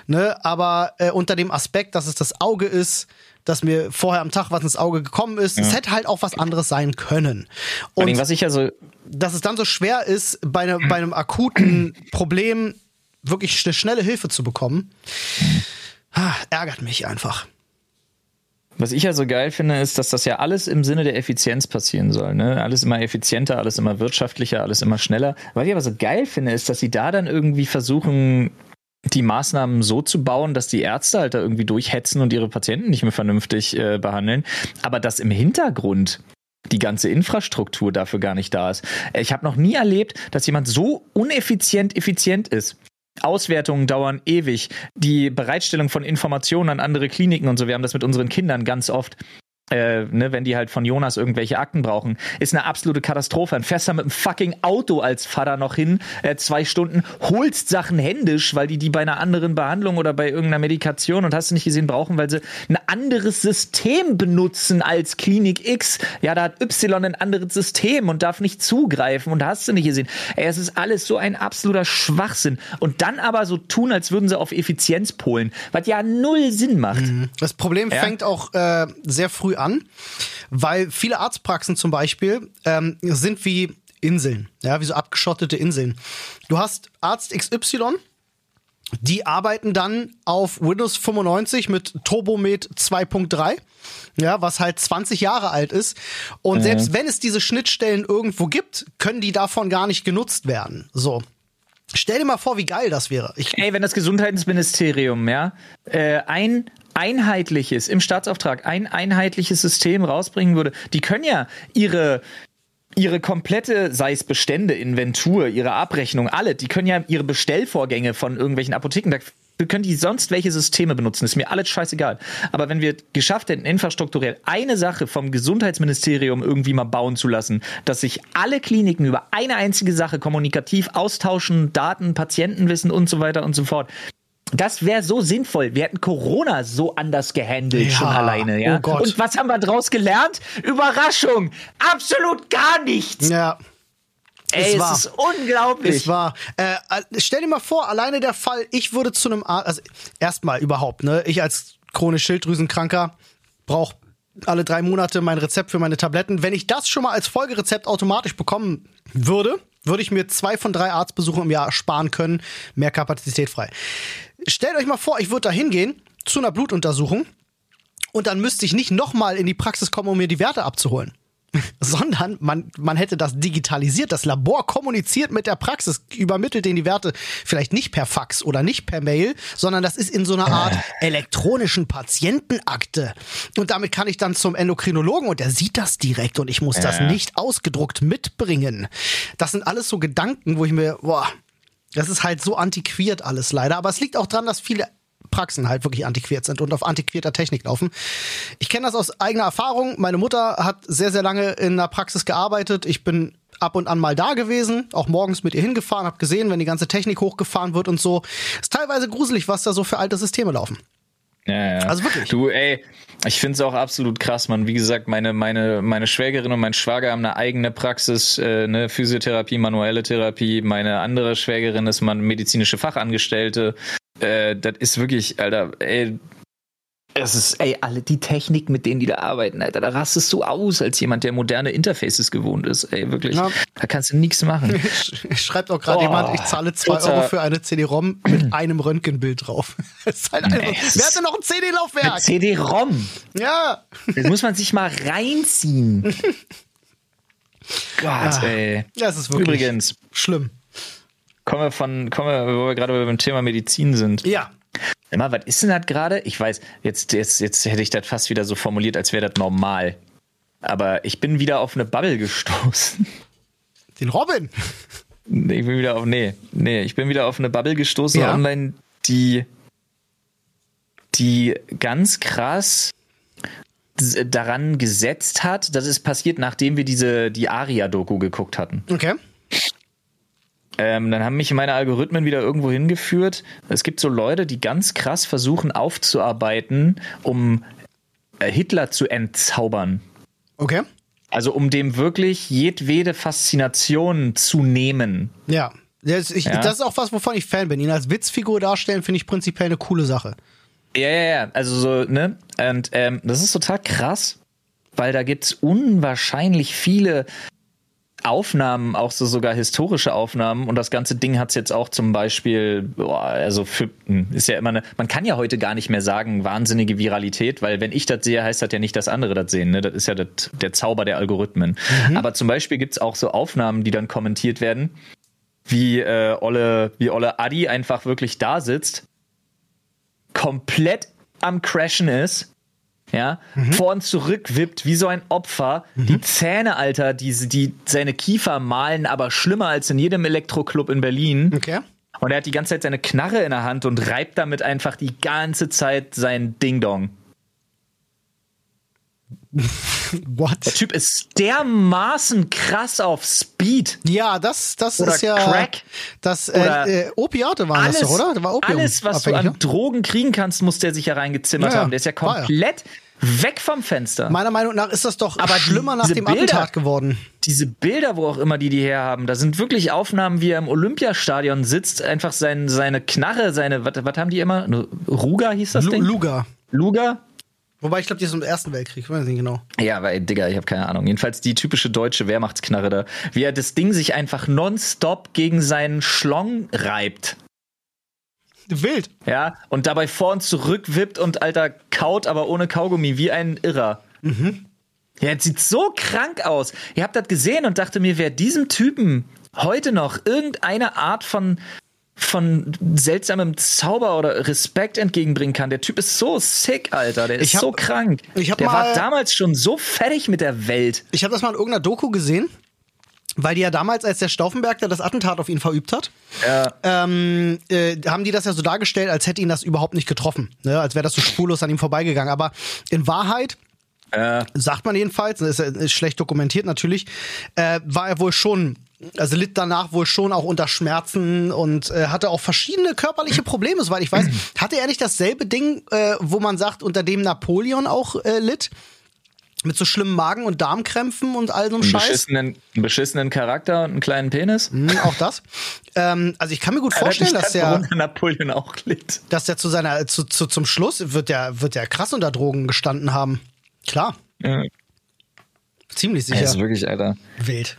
ne, aber äh, unter dem Aspekt, dass es das Auge ist, dass mir vorher am Tag was ins Auge gekommen ist. Ja. Es hätte halt auch was anderes sein können. Und was ich also dass es dann so schwer ist, bei, ne, bei einem akuten [clears throat] Problem wirklich eine schnelle Hilfe zu bekommen, ärgert mich einfach. Was ich ja so geil finde, ist, dass das ja alles im Sinne der Effizienz passieren soll. Ne? Alles immer effizienter, alles immer wirtschaftlicher, alles immer schneller. Was ich aber so geil finde, ist, dass sie da dann irgendwie versuchen, die Maßnahmen so zu bauen, dass die Ärzte halt da irgendwie durchhetzen und ihre Patienten nicht mehr vernünftig äh, behandeln, aber dass im Hintergrund die ganze Infrastruktur dafür gar nicht da ist. Ich habe noch nie erlebt, dass jemand so uneffizient effizient ist. Auswertungen dauern ewig. Die Bereitstellung von Informationen an andere Kliniken und so, wir haben das mit unseren Kindern ganz oft äh, ne, wenn die halt von Jonas irgendwelche Akten brauchen, ist eine absolute Katastrophe. Dann fährst du mit dem fucking Auto als Vater noch hin, äh, zwei Stunden, holst Sachen händisch, weil die die bei einer anderen Behandlung oder bei irgendeiner Medikation und hast du nicht gesehen brauchen, weil sie ein anderes System benutzen als Klinik X. Ja, da hat Y ein anderes System und darf nicht zugreifen und hast du nicht gesehen. Ey, es ist alles so ein absoluter Schwachsinn. Und dann aber so tun, als würden sie auf Effizienz polen, was ja null Sinn macht. Mhm. Das Problem ja? fängt auch äh, sehr früh an, weil viele Arztpraxen zum Beispiel ähm, sind wie Inseln, ja, wie so abgeschottete Inseln. Du hast Arzt XY, die arbeiten dann auf Windows 95 mit Turbomed 2.3, ja, was halt 20 Jahre alt ist. Und mhm. selbst wenn es diese Schnittstellen irgendwo gibt, können die davon gar nicht genutzt werden. So. Stell dir mal vor, wie geil das wäre. Ich Ey, wenn das Gesundheitsministerium, ja, äh, ein einheitliches, im Staatsauftrag, ein einheitliches System rausbringen würde, die können ja ihre ihre komplette, sei es Bestände, Inventur, ihre Abrechnung, alle, die können ja ihre Bestellvorgänge von irgendwelchen Apotheken, da können die sonst welche Systeme benutzen, ist mir alles scheißegal. Aber wenn wir geschafft hätten, infrastrukturell eine Sache vom Gesundheitsministerium irgendwie mal bauen zu lassen, dass sich alle Kliniken über eine einzige Sache kommunikativ austauschen, Daten, Patientenwissen und so weiter und so fort, das wäre so sinnvoll. Wir hätten Corona so anders gehandelt ja. schon alleine, ja. Oh Und was haben wir daraus gelernt? Überraschung! Absolut gar nichts! Ja. Ey, es, es ist unglaublich. Es war. Äh, stell dir mal vor, alleine der Fall, ich würde zu einem Arzt, also erstmal überhaupt, ne? Ich als chronisch Schilddrüsenkranker brauche alle drei Monate mein Rezept für meine Tabletten. Wenn ich das schon mal als Folgerezept automatisch bekommen würde, würde ich mir zwei von drei Arztbesuchen im Jahr sparen können. Mehr Kapazität frei. Stellt euch mal vor, ich würde da hingehen zu einer Blutuntersuchung und dann müsste ich nicht nochmal in die Praxis kommen, um mir die Werte abzuholen. [laughs] sondern man, man hätte das digitalisiert. Das Labor kommuniziert mit der Praxis, übermittelt denen die Werte vielleicht nicht per Fax oder nicht per Mail, sondern das ist in so einer Art elektronischen Patientenakte. Und damit kann ich dann zum Endokrinologen und der sieht das direkt und ich muss das nicht ausgedruckt mitbringen. Das sind alles so Gedanken, wo ich mir, boah, das ist halt so antiquiert alles leider. Aber es liegt auch dran, dass viele Praxen halt wirklich antiquiert sind und auf antiquierter Technik laufen. Ich kenne das aus eigener Erfahrung. Meine Mutter hat sehr, sehr lange in der Praxis gearbeitet. Ich bin ab und an mal da gewesen, auch morgens mit ihr hingefahren, habe gesehen, wenn die ganze Technik hochgefahren wird und so. Ist teilweise gruselig, was da so für alte Systeme laufen. Ja, ja. Also wirklich. Du, ey, ich finde es auch absolut krass, man. Wie gesagt, meine, meine, meine Schwägerin und mein Schwager haben eine eigene Praxis, äh, eine Physiotherapie, manuelle Therapie. Meine andere Schwägerin ist man medizinische Fachangestellte. Äh, das ist wirklich, Alter, ey, es ist, ey, alle die Technik, mit denen die da arbeiten, Alter, da rastest du aus als jemand, der moderne Interfaces gewohnt ist, ey, wirklich. Ja. Da kannst du nichts machen. Schreibt auch gerade oh, jemand, ich zahle zwei Euro für eine CD-ROM mit [clears throat] einem Röntgenbild drauf. [laughs] das halt nee, wer hatte noch ein CD-Laufwerk? CD-ROM? Ja. Das muss man sich mal reinziehen. [laughs] Gott, ja. ey. Ja, es ist wirklich Übrigens, schlimm. Kommen wir von, kommen wir, wo wir gerade beim Thema Medizin sind. Ja. Immer, was ist denn das gerade? Ich weiß, jetzt, jetzt, jetzt hätte ich das fast wieder so formuliert, als wäre das normal. Aber ich bin wieder auf eine Bubble gestoßen. [laughs] Den Robin? Nee, ich bin wieder auf, nee, nee, ich bin wieder auf eine Bubble gestoßen ja. online, die, die ganz krass daran gesetzt hat, dass es passiert, nachdem wir diese, die Aria-Doku geguckt hatten. Okay. Ähm, dann haben mich meine Algorithmen wieder irgendwo hingeführt. Es gibt so Leute, die ganz krass versuchen aufzuarbeiten, um äh, Hitler zu entzaubern. Okay. Also um dem wirklich jedwede Faszination zu nehmen. Ja. Das, ich, ja. das ist auch was, wovon ich Fan bin. Ihn als Witzfigur darstellen, finde ich prinzipiell eine coole Sache. Ja, ja, ja. Also so, ne? Und ähm, das ist total krass, weil da gibt es unwahrscheinlich viele Aufnahmen, auch so sogar historische Aufnahmen und das ganze Ding hat es jetzt auch zum Beispiel, boah, also für, hm, ist ja immer eine, man kann ja heute gar nicht mehr sagen, wahnsinnige Viralität, weil wenn ich das sehe, heißt das ja nicht, dass andere das sehen, ne? Das ist ja das, der Zauber der Algorithmen. Mhm. Aber zum Beispiel gibt es auch so Aufnahmen, die dann kommentiert werden, wie äh, Olle, wie Olle Adi einfach wirklich da sitzt, komplett am Crashen ist ja, mhm. vor und zurück wippt wie so ein Opfer. Mhm. Die Zähne, Alter, die, die seine Kiefer malen, aber schlimmer als in jedem Elektroclub in Berlin. Okay. Und er hat die ganze Zeit seine Knarre in der Hand und reibt damit einfach die ganze Zeit sein Ding-Dong. [laughs] What? Der Typ ist dermaßen krass auf Speed. Ja, das, das oder ist ja. Crack. Das äh, äh, Opiate waren alles, das oder? Das war Opium alles, was du an ne? Drogen kriegen kannst, muss der sich ja reingezimmert ja, haben. Der ist ja komplett ja. weg vom Fenster. Meiner Meinung nach ist das doch Aber schlimmer nach dem Bilder, Attentat geworden. Diese Bilder, wo auch immer die die herhaben, da sind wirklich Aufnahmen, wie er im Olympiastadion sitzt, einfach sein, seine Knarre, seine, was, was haben die immer? Ruga hieß das L Ding? Luga. Luga? Wobei ich glaube, die ist im Ersten Weltkrieg, ich weiß nicht genau. Ja, aber ey, Digga, ich habe keine Ahnung. Jedenfalls die typische deutsche Wehrmachtsknarre da. Wie er das Ding sich einfach nonstop gegen seinen Schlong reibt. Wild. Ja, und dabei vor und zurück wippt und alter kaut, aber ohne Kaugummi, wie ein Irrer. Mhm. Ja, es sieht so krank aus. Ihr habt das gesehen und dachte mir, wer diesem Typen heute noch irgendeine Art von von seltsamem Zauber oder Respekt entgegenbringen kann. Der Typ ist so sick, Alter. Der ist hab, so krank. Ich der war damals schon so fertig mit der Welt. Ich habe das mal in irgendeiner Doku gesehen. Weil die ja damals, als der Stauffenberg da das Attentat auf ihn verübt hat, ja. ähm, äh, haben die das ja so dargestellt, als hätte ihn das überhaupt nicht getroffen. Ne? Als wäre das so spurlos an ihm vorbeigegangen. Aber in Wahrheit äh. sagt man jedenfalls, ist, ist schlecht dokumentiert natürlich, äh, war er wohl schon also litt danach wohl schon auch unter Schmerzen und äh, hatte auch verschiedene körperliche Probleme, soweit ich weiß. [clears throat] Hatte er nicht dasselbe Ding, äh, wo man sagt, unter dem Napoleon auch äh, litt? Mit so schlimmen Magen- und Darmkrämpfen und all so einem Scheiß. Beschissenen, einen beschissenen Charakter und einen kleinen Penis. Mhm, auch das. ähm, also ich kann mir gut vorstellen, dass der Napoleon auch litt. Dass der zu seiner zu, zu, zum Schluss wird der wird der krass unter Drogen gestanden haben. Klar. Ja. Ziemlich sicher. Das ist wirklich, Alter. Wild.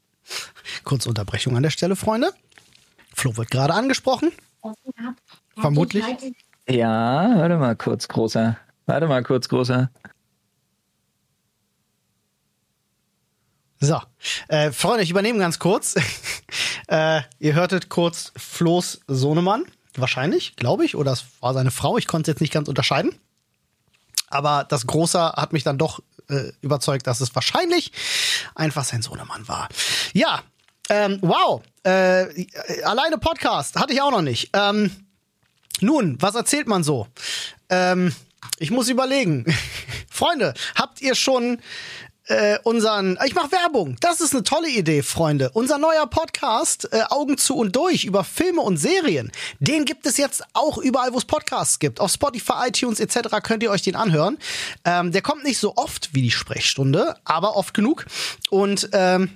Kurze Unterbrechung an der Stelle, Freunde. Flo wird gerade angesprochen. Vermutlich. Ja, warte mal kurz, großer. Warte mal kurz, großer. So, äh, Freunde, ich übernehme ganz kurz. [laughs] äh, ihr hörtet kurz Flo's Sohnemann, wahrscheinlich, glaube ich, oder es war seine Frau. Ich konnte es jetzt nicht ganz unterscheiden. Aber das Großer hat mich dann doch äh, überzeugt, dass es wahrscheinlich einfach sein Sohnemann war. Ja, ähm, wow. Äh, alleine Podcast hatte ich auch noch nicht. Ähm, nun, was erzählt man so? Ähm, ich muss überlegen. [laughs] Freunde, habt ihr schon äh, unseren, ich mache Werbung. Das ist eine tolle Idee, Freunde. Unser neuer Podcast äh, Augen zu und durch über Filme und Serien. Den gibt es jetzt auch überall, wo es Podcasts gibt. Auf Spotify, iTunes etc. könnt ihr euch den anhören. Ähm, der kommt nicht so oft wie die Sprechstunde, aber oft genug. Und ähm,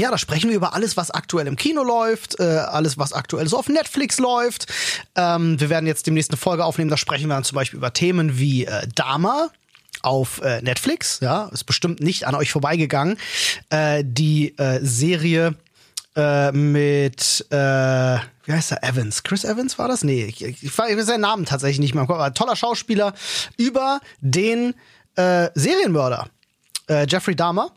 ja, da sprechen wir über alles, was aktuell im Kino läuft, äh, alles, was aktuell so auf Netflix läuft. Ähm, wir werden jetzt demnächst eine Folge aufnehmen, da sprechen wir dann zum Beispiel über Themen wie äh, Dama, auf äh, Netflix, ja, ist bestimmt nicht an euch vorbeigegangen. Äh, die äh, Serie äh, mit, äh, wie heißt er, Evans? Chris Evans war das? Nee, ich, ich, ich weiß seinen Namen tatsächlich nicht mehr aber toller Schauspieler über den äh, Serienmörder äh, Jeffrey Dahmer.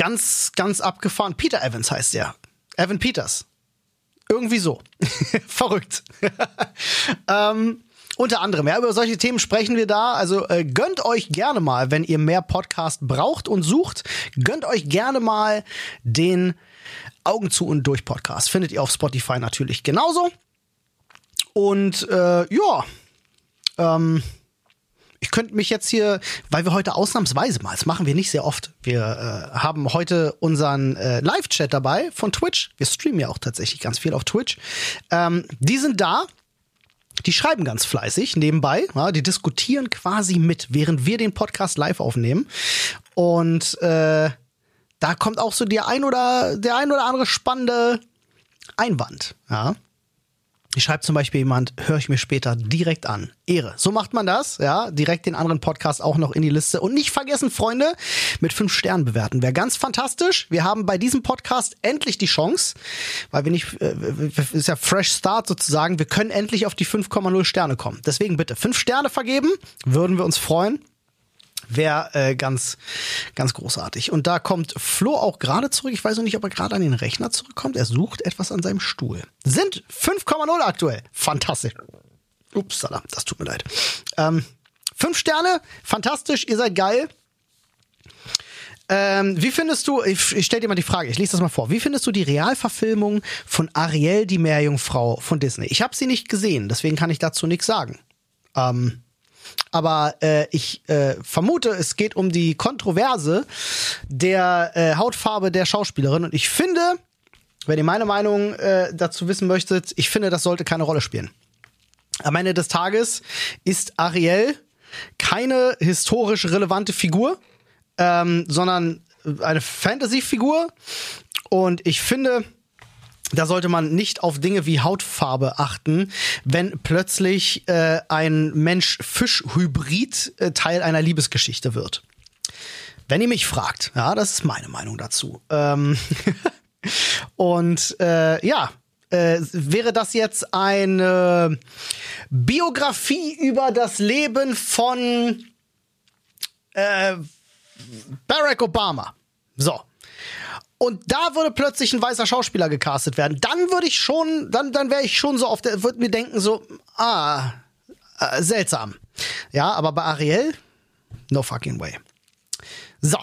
Ganz, ganz abgefahren. Peter Evans heißt der. Evan Peters. Irgendwie so. [laughs] Verrückt. [laughs] ähm, unter anderem, ja, über solche Themen sprechen wir da. Also äh, gönnt euch gerne mal, wenn ihr mehr Podcast braucht und sucht, gönnt euch gerne mal den Augen zu und durch Podcast. Findet ihr auf Spotify natürlich genauso. Und äh, ja, ähm, ich könnte mich jetzt hier, weil wir heute ausnahmsweise mal, das machen wir nicht sehr oft, wir äh, haben heute unseren äh, Live-Chat dabei von Twitch. Wir streamen ja auch tatsächlich ganz viel auf Twitch. Ähm, die sind da die schreiben ganz fleißig nebenbei, ja, die diskutieren quasi mit, während wir den Podcast live aufnehmen. Und äh, da kommt auch so der ein oder der ein oder andere spannende Einwand. Ja. Ich schreibt zum Beispiel jemand, höre ich mir später direkt an. Ehre. So macht man das, ja. Direkt den anderen Podcast auch noch in die Liste. Und nicht vergessen, Freunde, mit fünf Sternen bewerten. Wäre ganz fantastisch. Wir haben bei diesem Podcast endlich die Chance, weil wir nicht, äh, ist ja Fresh Start sozusagen. Wir können endlich auf die 5,0 Sterne kommen. Deswegen bitte fünf Sterne vergeben. Würden wir uns freuen. Wäre äh, ganz, ganz großartig. Und da kommt Flo auch gerade zurück. Ich weiß noch nicht, ob er gerade an den Rechner zurückkommt. Er sucht etwas an seinem Stuhl. Sind 5,0 aktuell. Fantastisch. Upsala, das tut mir leid. Ähm, fünf Sterne, fantastisch, ihr seid geil. Ähm, wie findest du, ich, ich stell dir mal die Frage, ich lese das mal vor. Wie findest du die Realverfilmung von Ariel, die Meerjungfrau von Disney? Ich habe sie nicht gesehen, deswegen kann ich dazu nichts sagen. Ähm, aber äh, ich äh, vermute, es geht um die Kontroverse der äh, Hautfarbe der Schauspielerin. Und ich finde, wenn ihr meine Meinung äh, dazu wissen möchtet, ich finde, das sollte keine Rolle spielen. Am Ende des Tages ist Ariel keine historisch relevante Figur, ähm, sondern eine Fantasy-Figur. Und ich finde, da sollte man nicht auf Dinge wie Hautfarbe achten, wenn plötzlich äh, ein Mensch-Fisch-Hybrid äh, Teil einer Liebesgeschichte wird. Wenn ihr mich fragt, ja, das ist meine Meinung dazu. Ähm [laughs] und äh, ja, äh, wäre das jetzt eine Biografie über das Leben von äh, Barack Obama. So. Und da würde plötzlich ein weißer Schauspieler gecastet werden. Dann würde ich schon, dann, dann wäre ich schon so auf der, würde mir denken so, ah, äh, seltsam. Ja, aber bei Ariel, no fucking way. So.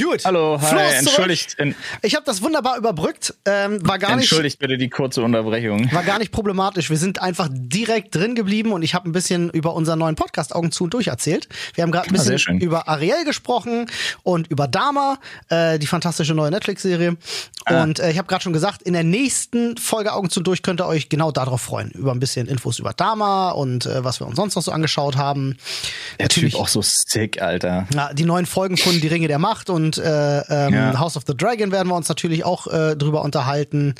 Gut. Hallo, hi, entschuldigt. Ich habe das wunderbar überbrückt. Ähm, war gar entschuldigt nicht, bitte die kurze Unterbrechung. War gar nicht problematisch. Wir sind einfach direkt drin geblieben und ich habe ein bisschen über unseren neuen Podcast Augen zu und durch erzählt. Wir haben gerade ein ah, bisschen ah, über Ariel gesprochen und über Dama, äh, die fantastische neue Netflix-Serie. Ah. Und äh, ich habe gerade schon gesagt, in der nächsten Folge Augen zu und durch könnt ihr euch genau darauf freuen. Über ein bisschen Infos über Dama und äh, was wir uns sonst noch so angeschaut haben. Der Natürlich, Typ auch so sick, Alter. Ja, die neuen Folgen von Die Ringe der Macht und und äh, ähm, ja. House of the Dragon werden wir uns natürlich auch äh, drüber unterhalten.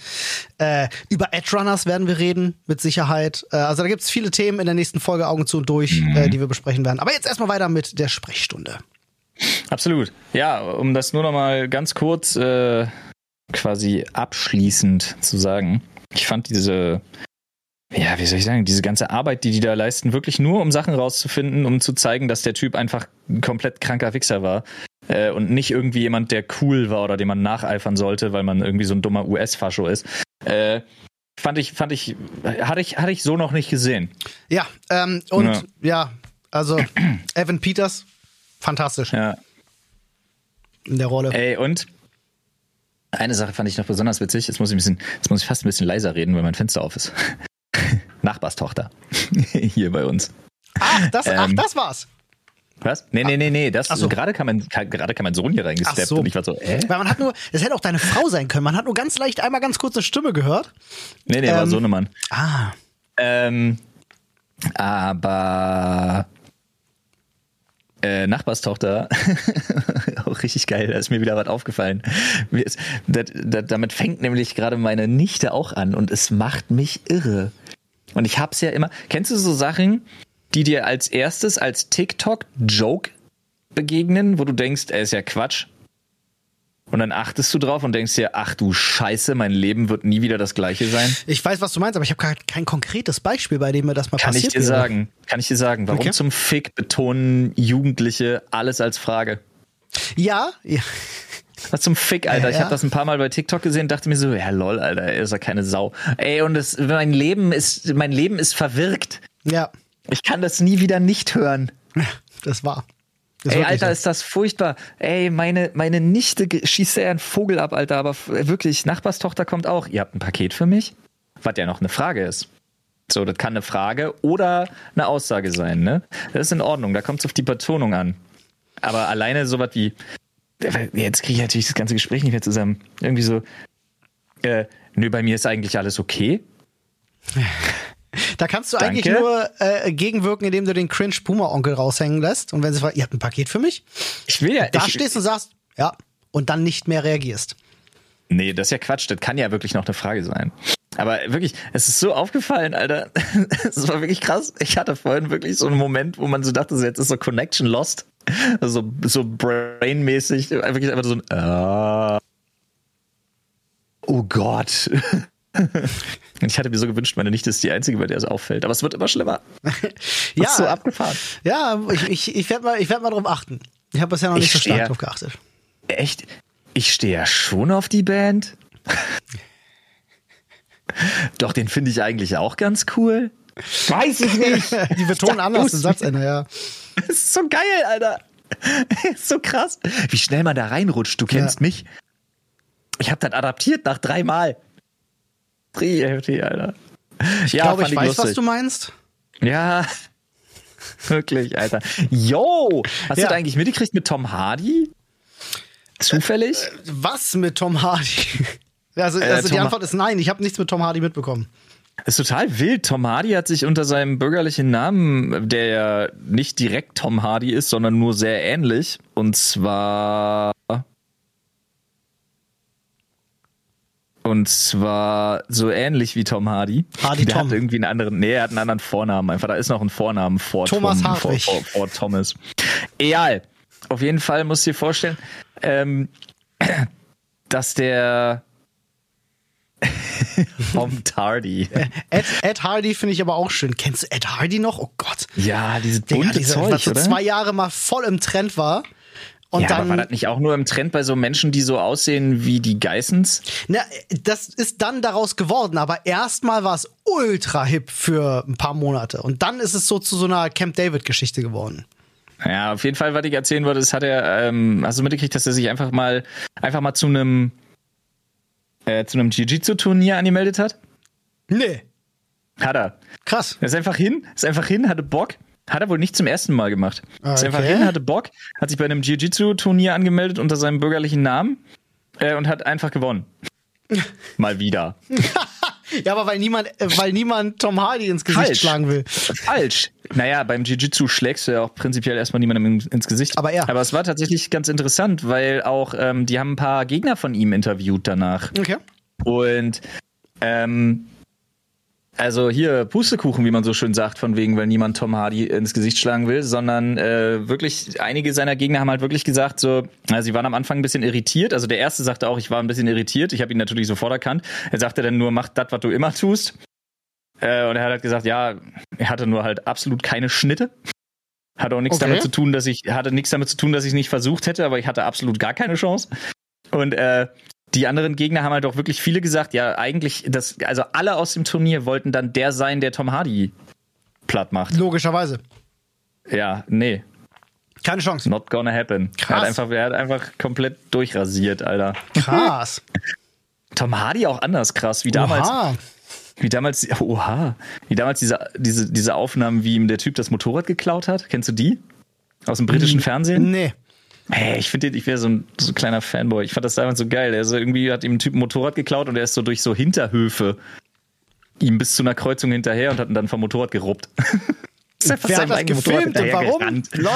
Äh, über Edge Runners werden wir reden, mit Sicherheit. Äh, also da gibt es viele Themen in der nächsten Folge Augen zu und durch, mhm. äh, die wir besprechen werden. Aber jetzt erstmal weiter mit der Sprechstunde. Absolut. Ja, um das nur noch mal ganz kurz äh, quasi abschließend zu sagen. Ich fand diese ja, wie soll ich sagen, diese ganze Arbeit, die die da leisten, wirklich nur um Sachen rauszufinden, um zu zeigen, dass der Typ einfach ein komplett kranker Wichser war äh, und nicht irgendwie jemand, der cool war oder dem man nacheifern sollte, weil man irgendwie so ein dummer US-Fascho ist. Äh, fand ich, fand ich, hatte ich, hatte ich so noch nicht gesehen. Ja, ähm, und ja, ja also [clears throat] Evan Peters, fantastisch. Ja. In der Rolle. Ey, und eine Sache fand ich noch besonders witzig. Jetzt muss ich ein bisschen, jetzt muss ich fast ein bisschen leiser reden, weil mein Fenster auf ist. [laughs] Nachbarstochter. [laughs] Hier bei uns. Ach, das, ähm, ach, das war's. Was? Nee, nee, nee, nee. Das, so. gerade, kam mein, gerade kam mein Sohn hier reingesteppt so. und ich war so, äh? Weil man hat nur, das hätte auch deine Frau sein können. Man hat nur ganz leicht einmal ganz kurz eine Stimme gehört. Nee, nee, ähm, war Sohnemann. Ah. Ähm, aber äh, Nachbarstochter, [laughs] auch richtig geil, da ist mir wieder was aufgefallen. Das, das, damit fängt nämlich gerade meine Nichte auch an und es macht mich irre. Und ich hab's ja immer, kennst du so Sachen, die dir als erstes als TikTok-Joke begegnen, wo du denkst, er ist ja Quatsch. Und dann achtest du drauf und denkst dir, ach du Scheiße, mein Leben wird nie wieder das gleiche sein. Ich weiß, was du meinst, aber ich habe kein konkretes Beispiel, bei dem mir das mal kann passiert Kann ich dir wäre. sagen, kann ich dir sagen, warum okay. zum Fick betonen Jugendliche alles als Frage? Ja, ja. Was zum Fick, Alter. Ich habe das ein paar Mal bei TikTok gesehen, dachte mir so, ja lol, Alter, er ist ja keine Sau. Ey, und es, mein Leben ist, mein Leben ist verwirkt. Ja. Ich kann das nie wieder nicht hören. Das war. Das Ey, Alter, so. ist das furchtbar. Ey, meine, meine Nichte schießt ja einen Vogel ab, Alter, aber wirklich, Nachbarstochter kommt auch. Ihr habt ein Paket für mich? Was ja noch eine Frage ist. So, das kann eine Frage oder eine Aussage sein, ne? Das ist in Ordnung, da kommt es auf die Betonung an. Aber alleine sowas wie, jetzt kriege ich natürlich das ganze Gespräch nicht mehr zusammen. Irgendwie so, äh, nö, bei mir ist eigentlich alles okay. [laughs] Da kannst du Danke. eigentlich nur äh, gegenwirken, indem du den cringe Puma-Onkel raushängen lässt. Und wenn sie fragt, ihr habt ein Paket für mich? Ich will ja. Da ich, stehst und sagst, ja, und dann nicht mehr reagierst. Nee, das ist ja Quatsch. Das kann ja wirklich noch eine Frage sein. Aber wirklich, es ist so aufgefallen, Alter. [laughs] Es war wirklich krass. Ich hatte vorhin wirklich so einen Moment, wo man so dachte, jetzt ist so Connection lost. Also so brainmäßig. Wirklich einfach so ein, ah. Oh Gott. [laughs] [laughs] Ich hatte mir so gewünscht, meine Nichte ist die Einzige, bei der es auffällt. Aber es wird immer schlimmer. [laughs] ja. Ist so abgefahren. Ja, ich, ich, ich werde mal, werd mal drauf achten. Ich habe bisher noch nicht ich so stark drauf geachtet. Echt? Ich stehe ja schon auf die Band. [laughs] Doch, den finde ich eigentlich auch ganz cool. Weiß ich nicht. die betonen anders den Satzende, ja. Das ist so geil, Alter. Ist so krass. Wie schnell man da reinrutscht. Du kennst ja. mich. Ich habe das adaptiert nach dreimal. Heftig, Alter. Ich ja, glaube, ich weiß, lustig. was du meinst. Ja, [laughs] wirklich, Alter. Yo, hast Ja. du da eigentlich mitgekriegt mit Tom Hardy? Zufällig? Was mit Tom Hardy? [laughs] Also, Äh, also die Tom- Antwort ist nein, ich habe nichts mit Tom Hardy mitbekommen. ist total wild. Tom Hardy hat sich unter seinem bürgerlichen Namen, der ja nicht direkt Tom Hardy ist, sondern nur sehr ähnlich, und zwar und zwar so ähnlich wie Tom Hardy. Hardy der Tom. hat irgendwie einen anderen, nee, er hat einen anderen Vornamen. Einfach, da ist noch ein Vornamen vor Thomas Tom, vor, vor, vor Thomas. Egal. Auf jeden Fall musst du dir vorstellen, ähm, [clears throat] dass der [laughs] Tom Tardy. Ed, Ed Hardy finde ich aber auch schön. Kennst du Ed Hardy noch? Oh Gott. Ja, diese Digga, bunte dieser, Zeug, was so oder? zwei Jahre mal voll im Trend war. Und ja, aber dann, war das nicht auch nur im Trend bei so Menschen, die so aussehen wie die Geissens? na, das ist dann daraus geworden, aber erstmal war es ultra hip für ein paar Monate. Und dann ist es so zu so einer Camp David-Geschichte geworden. Ja, auf jeden Fall, was ich erzählen wollte, ist, hat er, ähm, hast du mitgekriegt, dass er sich einfach mal, einfach mal zu einem, äh, zu einem Jiu-Jitsu-Turnier angemeldet hat? Nee. Hat er. Krass. Er ist einfach hin, ist einfach hin, hatte Bock. Hat er wohl nicht zum ersten Mal gemacht. Ist Okay. einfach hin, hatte Bock, hat sich bei einem Jiu-Jitsu-Turnier angemeldet unter seinem bürgerlichen Namen äh, und hat einfach gewonnen. [laughs] Mal wieder. [laughs] Ja, aber weil niemand, äh, weil niemand Tom Hardy ins Gesicht Falsch. schlagen will. Falsch. Naja, beim Jiu-Jitsu schlägst du ja auch prinzipiell erstmal niemandem in- ins Gesicht. Aber er. Aber es war tatsächlich ganz interessant, weil auch, ähm, die haben ein paar Gegner von ihm interviewt danach. Okay. Und ähm, also hier Pustekuchen, wie man so schön sagt, von wegen, weil niemand Tom Hardy ins Gesicht schlagen will, sondern äh, wirklich einige seiner Gegner haben halt wirklich gesagt, so, also sie waren am Anfang ein bisschen irritiert. Also der erste sagte auch, ich war ein bisschen irritiert. Ich habe ihn natürlich sofort erkannt. Er sagte dann nur, mach das, was du immer tust. Äh, und er hat halt gesagt, ja, er hatte nur halt absolut keine Schnitte. Hatte auch nichts Okay. damit zu tun, dass ich hatte nichts damit zu tun, dass ich nicht versucht hätte, aber ich hatte absolut gar keine Chance. Und äh, die anderen Gegner haben halt auch wirklich viele gesagt, ja, eigentlich, das, also alle aus dem Turnier wollten dann der sein, der Tom Hardy platt macht. Logischerweise. Ja, nee, Keine Chance. not gonna happen. Er Krass. hat einfach, er hat einfach komplett durchrasiert, Alter. Krass. [laughs] Tom Hardy auch anders krass, wie damals, Oha. wie damals, oha, wie damals diese, diese, diese Aufnahmen, wie ihm der Typ das Motorrad geklaut hat. Kennst du die? Aus dem britischen Fernsehen? Nee. Hey, ich finde, ich wäre so ein, so ein kleiner Fanboy. Ich fand das damals so geil. Er so irgendwie hat ihm ein Typ ein Motorrad geklaut und er ist so durch so Hinterhöfe ihm bis zu einer Kreuzung hinterher und hat ihn dann vom Motorrad geruppt. [laughs] ist einfach Wer hat das gefilmt und warum? Lol.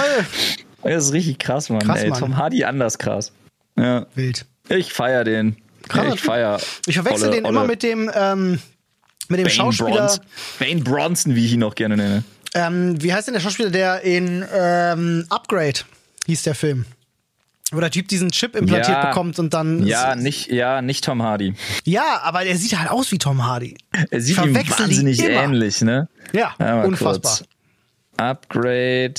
Das ist richtig krass, Mann. Krass, ey. Mann. Tom Hardy anders krass. Ja. Wild. Ich feier den. Krasser ich feier. Ich verwechsel Olle- den immer Olle mit dem, ähm, mit dem Bane Schauspieler. Bronson. Bane Bronson, wie ich ihn noch gerne nenne. Ähm, wie heißt denn der Schauspieler, der in ähm, Upgrade hieß der Film? Wo der Typ diesen Chip implantiert Ja. bekommt und dann. Ja, nicht, ja, nicht Tom Hardy. Ja, aber der sieht halt aus wie Tom Hardy. Er sieht ihm Verwechsel die wahnsinnig ähnlich, ne? Ja, mal unfassbar. kurz. Upgrade.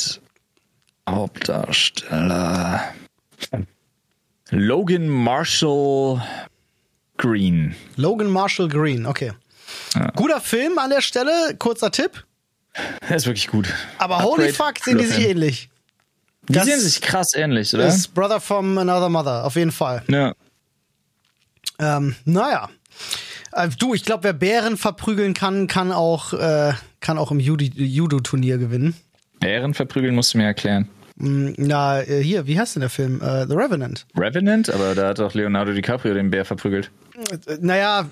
Hauptdarsteller. Logan Marshall Green. Logan Marshall Green, okay. Guter Film an der Stelle, kurzer Tipp. Der [laughs] ist wirklich gut. Aber holy Upgrade, fuck, sehen die sich ähnlich. Die Das sehen sich krass ähnlich, oder? Ist Brother from Another Mother, auf jeden Fall. Ja. Ähm, naja. Äh, du, ich glaube, wer Bären verprügeln kann, kann auch, äh, kann auch im Judo- Judo-Turnier gewinnen. Bären verprügeln musst du mir erklären. Mm, Na, äh, hier, wie heißt denn der Film? Äh, The Revenant. Revenant, aber da hat doch Leonardo DiCaprio den Bär verprügelt. Naja,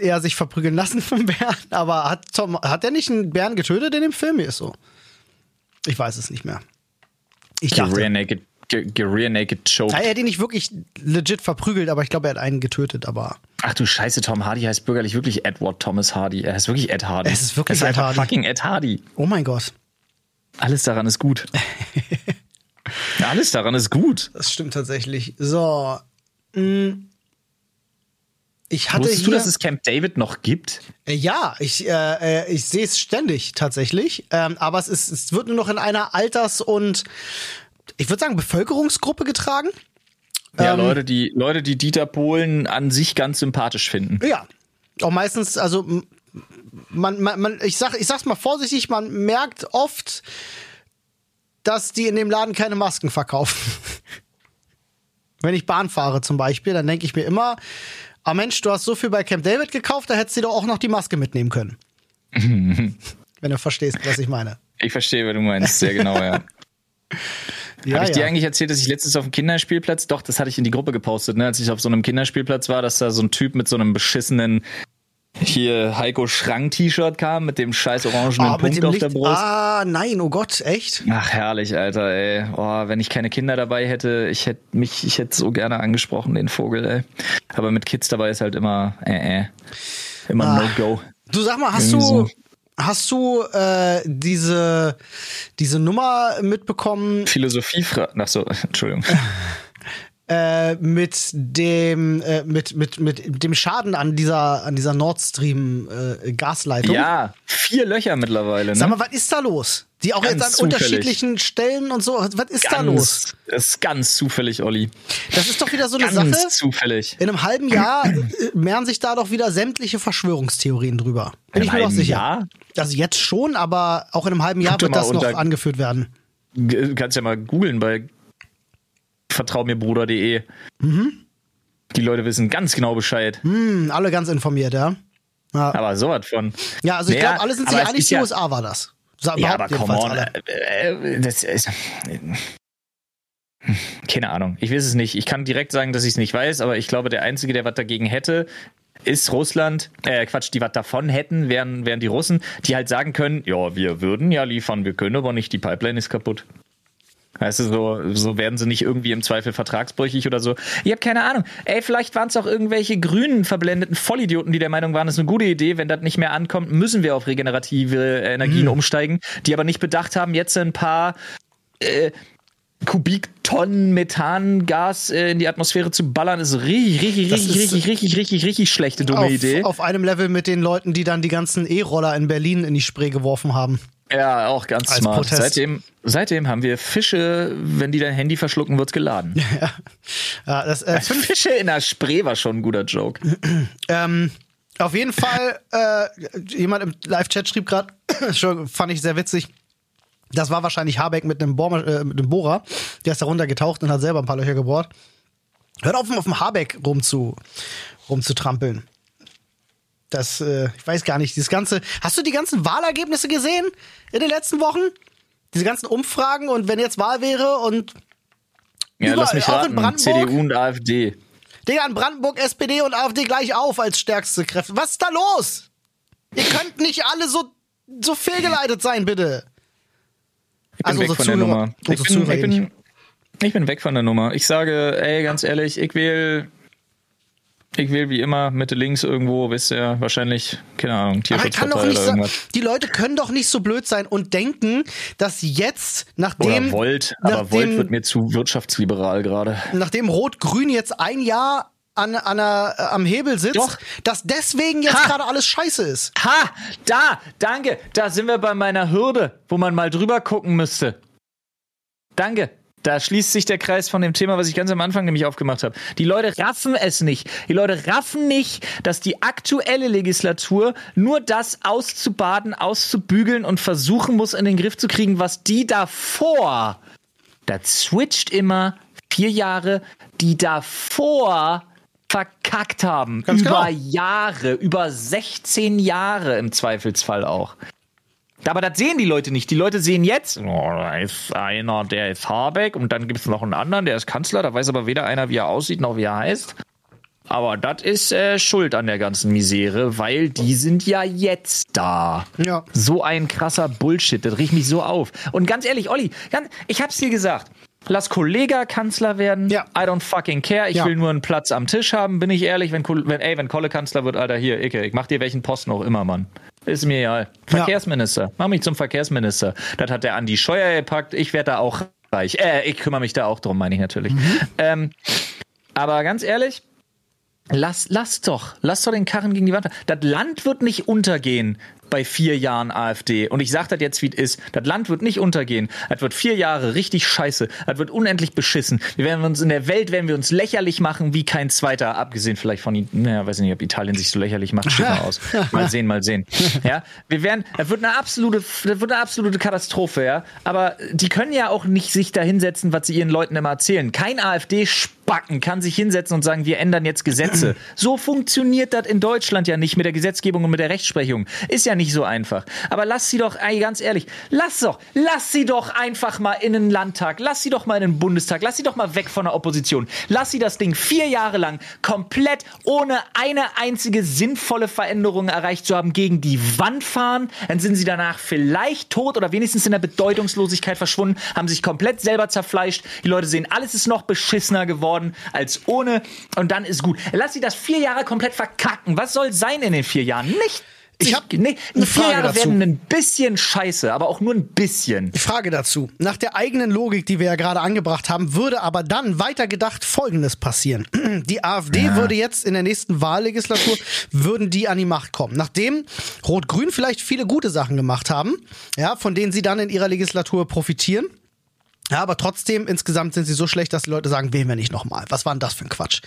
eher sich verprügeln lassen [laughs] vom Bären, aber hat Tom, hat der nicht einen Bären getötet in dem Film? Ist so. Ich weiß es nicht mehr. Ich dachte, Rear Naked, Rear Naked Choke. er hat ihn nicht wirklich legit verprügelt, aber ich glaube, er hat einen getötet, aber Ach du Scheiße, Tom Hardy heißt bürgerlich wirklich Edward Thomas Hardy. Er heißt wirklich Ed Hardy. Es ist wirklich er ist Ed einfach Hardy. fucking Ed Hardy. oh mein Gott, Alles daran ist gut. [laughs] Alles daran ist gut. das stimmt tatsächlich. So. mm. Ich hatte Wusstest du, dass es Camp David noch gibt? Äh, Ja, ich, äh, äh, ich sehe es ständig tatsächlich. Ähm, aber es, ist, es wird nur noch in einer Alters- und ich würde sagen Bevölkerungsgruppe getragen. Ja, Ähm, Leute, die Leute, die Dieter Bohlen an sich ganz sympathisch finden. Ja. Auch meistens, also man, man, man ich, sag, ich sag's mal vorsichtig, man merkt oft, dass die in dem Laden keine Masken verkaufen. [laughs] Wenn ich Bahn fahre zum Beispiel, dann denke ich mir immer, ah Mensch, du hast so viel bei Camp David gekauft, da hättest du doch auch noch die Maske mitnehmen können. [laughs] wenn du verstehst, was ich meine. Ich verstehe, was du meinst, sehr genau, ja. [laughs] ja Habe ich dir eigentlich erzählt, dass ich letztens auf dem Kinderspielplatz, doch, das hatte ich in die Gruppe gepostet, ne, als ich auf so einem Kinderspielplatz war, dass da so ein Typ mit so einem beschissenen hier Heiko Schrank T-Shirt kam mit dem scheiß orangenen oh, Punkt auf Licht. der Brust. Ah, nein, oh Gott, echt? Ach, herrlich, Alter, ey. Oh, wenn ich keine Kinder dabei hätte, ich hätte mich, ich hätte so gerne angesprochen, den Vogel, ey. Aber mit Kids dabei ist halt immer, äh, äh. Immer ah. No-Go. Du sag mal, hast Irgendwie du, so. Hast du äh, diese, diese Nummer mitbekommen? Philosophiefragen. Ach so, [laughs] Entschuldigung. [laughs] Äh, mit dem äh, mit, mit, mit dem Schaden an dieser an dieser Nord Stream äh, Gasleitung. Ja, vier Löcher mittlerweile. Ne? Sag mal, was ist da los? Die auch ganz jetzt an zufällig. unterschiedlichen Stellen und so. Was ist ganz, da los? Das ist ganz zufällig, Olli. Das ist doch wieder so eine ganz Sache. Ganz zufällig. In einem halben Jahr äh, mehren sich da doch wieder sämtliche Verschwörungstheorien drüber. Bin in ich mir doch sicher. Jahr? Also jetzt schon, aber auch in einem halben Jahr wird das noch angeführt werden. Du kannst ja mal googeln bei vertraumirbruder.de. Mhm. Die Leute wissen ganz genau Bescheid. Mhm, alle ganz informiert, ja. ja. Aber sowas von. Ja, also ich naja, glaube, alle sind sich einig, die ja, USA war das. Ja, aber come on. Äh, äh, das ist. Keine Ahnung. Ich weiß es nicht. Ich kann direkt sagen, dass ich es nicht weiß, aber ich glaube, der Einzige, der was dagegen hätte, ist Russland, äh, Quatsch, die was davon hätten, wären, wären die Russen, die halt sagen können, ja, wir würden ja liefern, wir können aber nicht, die Pipeline ist kaputt. Weißt du, so, so werden sie nicht irgendwie im Zweifel vertragsbrüchig oder so. Ich habe keine Ahnung. Ey, vielleicht waren es auch irgendwelche grünen verblendeten Vollidioten, die der Meinung waren, das ist eine gute Idee. Wenn das nicht mehr ankommt, müssen wir auf regenerative Energien hm. umsteigen, die aber nicht bedacht haben, jetzt ein paar äh, Kubiktonnen Methangas äh, in die Atmosphäre zu ballern, ist richtig, richtig, richtig, richtig, richtig, richtig, richtig schlechte dumme auf, Idee. Auf einem Level mit den Leuten, die dann die ganzen E-Roller in Berlin in die Spree geworfen haben. Ja, auch ganz Als smart. Protest. Seitdem, seitdem haben wir Fische, wenn die dein Handy verschlucken, wird's geladen. [laughs] Ja, das, äh, also Fische in der Spree war schon ein guter Joke. [clears throat] ähm, auf jeden Fall, äh, jemand im Live-Chat schrieb gerade, [clears throat] fand ich sehr witzig. Das war wahrscheinlich Habeck mit einem, Bohr, äh, mit einem Bohrer. Der ist da runtergetaucht und hat selber ein paar Löcher gebohrt. Hört auf, auf dem Habeck rumzu, rumzutrampeln. Das, äh, ich weiß gar nicht, dieses ganze. Hast du die ganzen Wahlergebnisse gesehen in den letzten Wochen? Diese ganzen Umfragen und wenn jetzt Wahl wäre und ja, überall, lass mich raten, auch in Brandenburg. CDU und AfD. Digga, in Brandenburg SPD und AfD gleich auf als stärkste Kräfte. Was ist da los? Ihr könnt nicht alle so, so fehlgeleitet sein, bitte. Ich bin also weg von Zuhörer, der Nummer. Ich bin, ich, bin, ich bin weg von der Nummer. Ich sage, ey, ganz ehrlich, ich will ich wähle wie immer Mitte links irgendwo, wisst ihr, wahrscheinlich, keine Ahnung, Tierschutzpartei oder irgendwas. So, die Leute können doch nicht so blöd sein und denken, dass jetzt, nachdem. Oder Volt, nachdem, aber Volt wird mir zu wirtschaftsliberal gerade. Nachdem Rot-Grün jetzt ein Jahr an, an a, am Hebel sitzt, Doch. dass deswegen jetzt gerade alles scheiße ist. Ha! Da! Danke! Da sind wir bei meiner Hürde, wo man mal drüber gucken müsste. Danke. Da schließt sich der Kreis von dem Thema, was ich ganz am Anfang nämlich aufgemacht habe. Die Leute raffen es nicht. Die Leute raffen nicht, dass die aktuelle Legislatur nur das auszubaden, auszubügeln und versuchen muss, in den Griff zu kriegen, was die davor, da switcht immer vier Jahre, die davor verkackt haben. Ganz über genau. Jahre, über 16 Jahre im Zweifelsfall auch. Aber das sehen die Leute nicht. Die Leute sehen jetzt, oh, da ist einer, der ist Habeck und dann gibt es noch einen anderen, der ist Kanzler, da weiß aber weder einer, wie er aussieht, noch wie er heißt. Aber das ist äh, Schuld an der ganzen Misere, weil die sind ja jetzt da. Ja. So ein krasser Bullshit, das riecht mich so auf. Und ganz ehrlich, Olli, ich hab's dir gesagt. Lass Kollega Kanzler werden. Ja. I don't fucking care. Ich ja. will nur einen Platz am Tisch haben, bin ich ehrlich. Wenn, wenn, ey, wenn Kolle Kanzler wird, Alter, hier, Icke, ich mach dir welchen Posten auch immer, Mann. Ist mir egal. Verkehrsminister. Ja. Mach mich zum Verkehrsminister. Das hat der Andi Scheuer gepackt. Ich werde da auch reich. Äh, ich kümmere mich da auch drum, meine ich natürlich. Mhm. Ähm, aber ganz ehrlich, lass, lass doch, lass doch den Karren gegen die Wand. Das Land wird nicht untergehen, bei vier Jahren AfD. Und ich sage das jetzt, wie es ist. Das Land wird nicht untergehen. Das wird vier Jahre richtig scheiße. Das wird unendlich beschissen. Wir werden uns in der Welt, werden wir uns lächerlich machen wie kein zweiter, abgesehen vielleicht von, naja, weiß nicht, ob Italien sich so lächerlich macht, steht mal aus. [laughs] Mal sehen, mal sehen. Ja, wir werden, das wird eine absolute, das wird eine absolute Katastrophe, ja. Aber die können ja auch nicht sich da hinsetzen, was sie ihren Leuten immer erzählen. Kein AfD Backen kann sich hinsetzen und sagen, wir ändern jetzt Gesetze. [clears throat] So funktioniert das in Deutschland ja nicht mit der Gesetzgebung und mit der Rechtsprechung. Ist ja nicht so einfach. Aber lass sie doch, ey, ganz ehrlich, lass doch, lass sie doch einfach mal in den Landtag, lass sie doch mal in den Bundestag, lass sie doch mal weg von der Opposition. Lass sie das Ding vier Jahre lang komplett ohne eine einzige sinnvolle Veränderung erreicht zu haben gegen die Wand fahren. Dann sind sie danach vielleicht tot oder wenigstens in der Bedeutungslosigkeit verschwunden, haben sich komplett selber zerfleischt. Die Leute sehen, alles ist noch beschissener geworden als ohne und dann ist gut. Lass sie das vier Jahre komplett verkacken. Was soll sein in den vier Jahren? Nicht ich habe nee, eine vier Frage Jahre dazu. werden ein bisschen scheiße, aber auch nur ein bisschen. Frage dazu. Nach der eigenen Logik, die wir ja gerade angebracht haben, würde aber dann weitergedacht Folgendes passieren. [clears throat] Die AfD ja. würde jetzt in der nächsten Wahllegislatur, würden die an die Macht kommen. Nachdem Rot-Grün vielleicht viele gute Sachen gemacht haben, ja, von denen sie dann in ihrer Legislatur profitieren, ja, aber trotzdem, insgesamt sind sie so schlecht, dass die Leute sagen, wählen wir nicht nochmal. Was war denn das für ein Quatsch?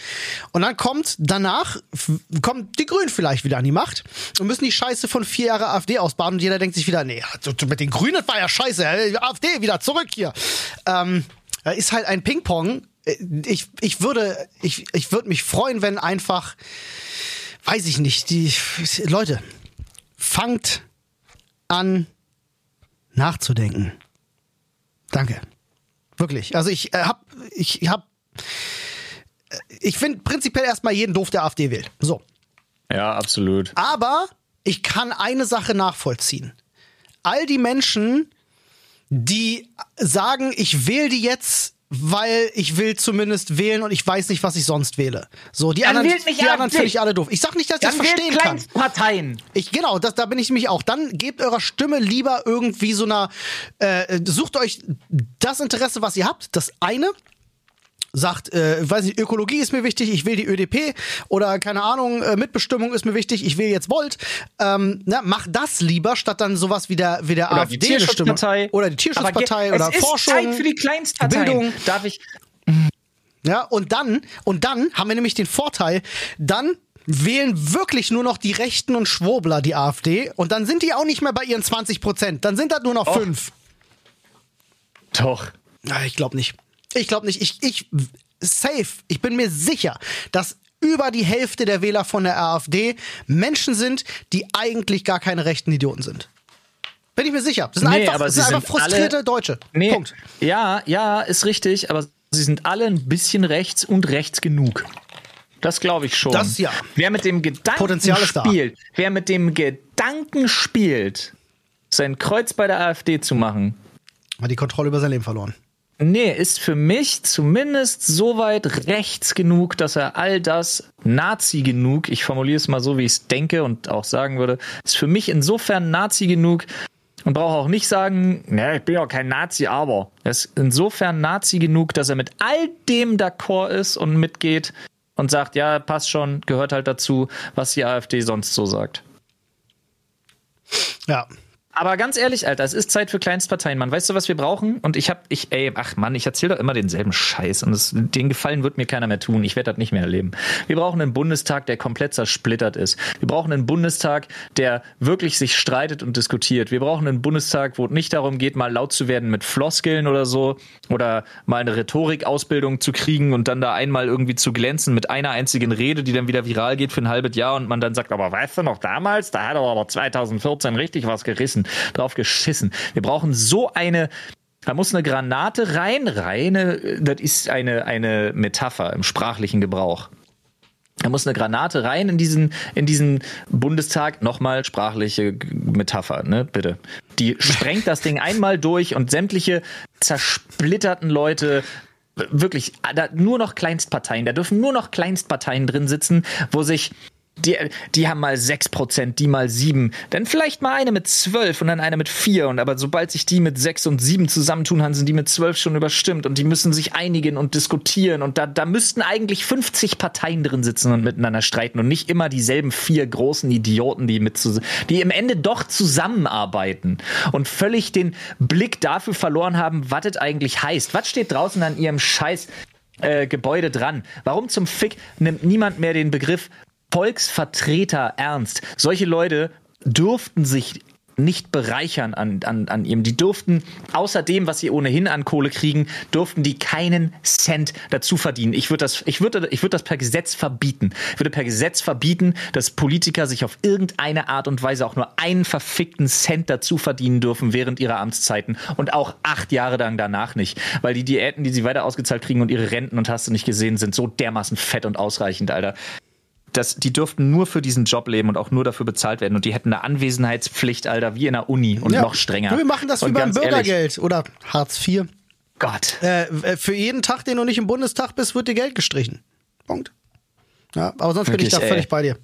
Und dann kommt danach, kommt die Grünen vielleicht wieder an die Macht und müssen die Scheiße von vier Jahre AfD ausbaden und jeder denkt sich wieder, nee, mit den Grünen war ja scheiße, AfD wieder zurück hier. Ähm, ist halt ein Ping-Pong. Ich, ich würde, ich, ich würde mich freuen, wenn einfach, weiß ich nicht, die Leute, fangt an nachzudenken. Danke. Wirklich. Also ich äh, hab, ich hab, äh, ich finde prinzipiell erstmal jeden doof, der AfD wählt. So. Ja, absolut. Aber ich kann eine Sache nachvollziehen. All die Menschen, die sagen, ich wähle die jetzt, weil ich will zumindest wählen und ich weiß nicht, was ich sonst wähle. So, die Dann anderen, die anderen finde ich alle doof. Ich sag nicht, dass ich das verstehen kann. Parteien. Ich genau, das, da bin ich nämlich auch. Dann gebt eurer Stimme lieber irgendwie so einer, äh, sucht euch das Interesse, was ihr habt, das eine sagt, äh, weiß nicht, Ökologie ist mir wichtig, ich will die ÖDP oder keine Ahnung, äh, Mitbestimmung ist mir wichtig, ich will jetzt Volt. Ähm, na, mach das lieber, statt dann sowas wie der, wie der oder AfD. Die Tierschutzpartei. Oder die Tierschutzpartei oder es Forschung. Ist Zeit für die Kleinstparteien. Bildung. Darf ich. Ja, und dann, und dann haben wir nämlich den Vorteil, dann wählen wirklich nur noch die Rechten und Schwurbler die AfD und dann sind die auch nicht mehr bei ihren 20 Prozent. Dann sind das nur noch Och. fünf. Doch. Ja, ich glaube nicht. Ich glaube nicht. Ich, ich, safe. Ich bin mir sicher, dass über die Hälfte der Wähler von der AfD Menschen sind, die eigentlich gar keine rechten Idioten sind. Bin ich mir sicher. Das sind nee, einfach, das sind einfach frustrierte alle, Deutsche. Nee, Punkt. Ja, ja, ist richtig, aber sie sind alle ein bisschen rechts und rechts genug. Das glaube ich schon. Das ja. Wer mit dem Gedanken Potenzial spielt, wer mit dem Gedanken spielt, sein Kreuz bei der AfD zu machen, hat die Kontrolle über sein Leben verloren. Nee, ist für mich zumindest so weit rechts genug, dass er all das Nazi genug, ich formuliere es mal so, wie ich es denke und auch sagen würde, ist für mich insofern Nazi genug und brauche auch nicht sagen, ne, ich bin ja kein Nazi, aber er ist insofern Nazi genug, dass er mit all dem d'accord ist und mitgeht und sagt, ja, passt schon, gehört halt dazu, was die AfD sonst so sagt. Ja, aber ganz ehrlich, Alter, es ist Zeit für Kleinstparteien, Mann. Weißt du, was wir brauchen? Und ich hab, ich, ey, ach Mann, ich erzähle doch immer denselben Scheiß. Und das, den Gefallen wird mir keiner mehr tun. Ich werde das nicht mehr erleben. Wir brauchen einen Bundestag, der komplett zersplittert ist. Wir brauchen einen Bundestag, der wirklich sich streitet und diskutiert. Wir brauchen einen Bundestag, wo es nicht darum geht, mal laut zu werden mit Floskeln oder so. Oder mal eine Rhetorikausbildung zu kriegen und dann da einmal irgendwie zu glänzen mit einer einzigen Rede, die dann wieder viral geht für ein halbes Jahr und man dann sagt, aber weißt du noch damals, da hat er aber 2014 richtig was gerissen drauf geschissen. Wir brauchen so eine da muss eine Granate rein, reine, das ist eine, eine Metapher im sprachlichen Gebrauch. Da muss eine Granate rein in diesen, in diesen Bundestag. Nochmal sprachliche Metapher, ne, bitte. Die sprengt das Ding einmal durch und sämtliche zersplitterten Leute wirklich, da nur noch Kleinstparteien, da dürfen nur noch Kleinstparteien drin sitzen, wo sich die, die haben mal 6%, die mal 7. Dann vielleicht mal eine mit 12 und dann eine mit 4. Und aber sobald sich die mit 6 und 7 zusammentun, haben sind die mit 12 schon überstimmt. Und die müssen sich einigen und diskutieren. Und da, da müssten eigentlich 50 Parteien drin sitzen und miteinander streiten und nicht immer dieselben vier großen Idioten, die mit die im Ende doch zusammenarbeiten und völlig den Blick dafür verloren haben, was das eigentlich heißt. Was steht draußen an ihrem Scheiß äh, Gebäude dran? Warum zum Fick nimmt niemand mehr den Begriff Volksvertreter ernst. Solche Leute dürften sich nicht bereichern an, an, an ihm. Die durften, außer dem, was sie ohnehin an Kohle kriegen, durften die keinen Cent dazu verdienen. Ich würde das, ich würde, ich würde das per Gesetz verbieten. Ich würde per Gesetz verbieten, dass Politiker sich auf irgendeine Art und Weise auch nur einen verfickten Cent dazu verdienen dürfen während ihrer Amtszeiten und auch acht Jahre lang danach nicht. Weil die Diäten, die sie weiter ausgezahlt kriegen und ihre Renten und hast du nicht gesehen, sind so dermaßen fett und ausreichend, Alter das, die dürften nur für diesen Job leben und auch nur dafür bezahlt werden. Und die hätten eine Anwesenheitspflicht, Alter, wie in der Uni und ja. noch strenger. Wir machen das und wie beim Bürgergeld ehrlich, oder Hartz IV. Gott. Äh, äh, für jeden Tag, den du nicht im Bundestag bist, wird dir Geld gestrichen. Punkt. Ja, aber sonst wirklich, bin ich da ey. völlig bei dir.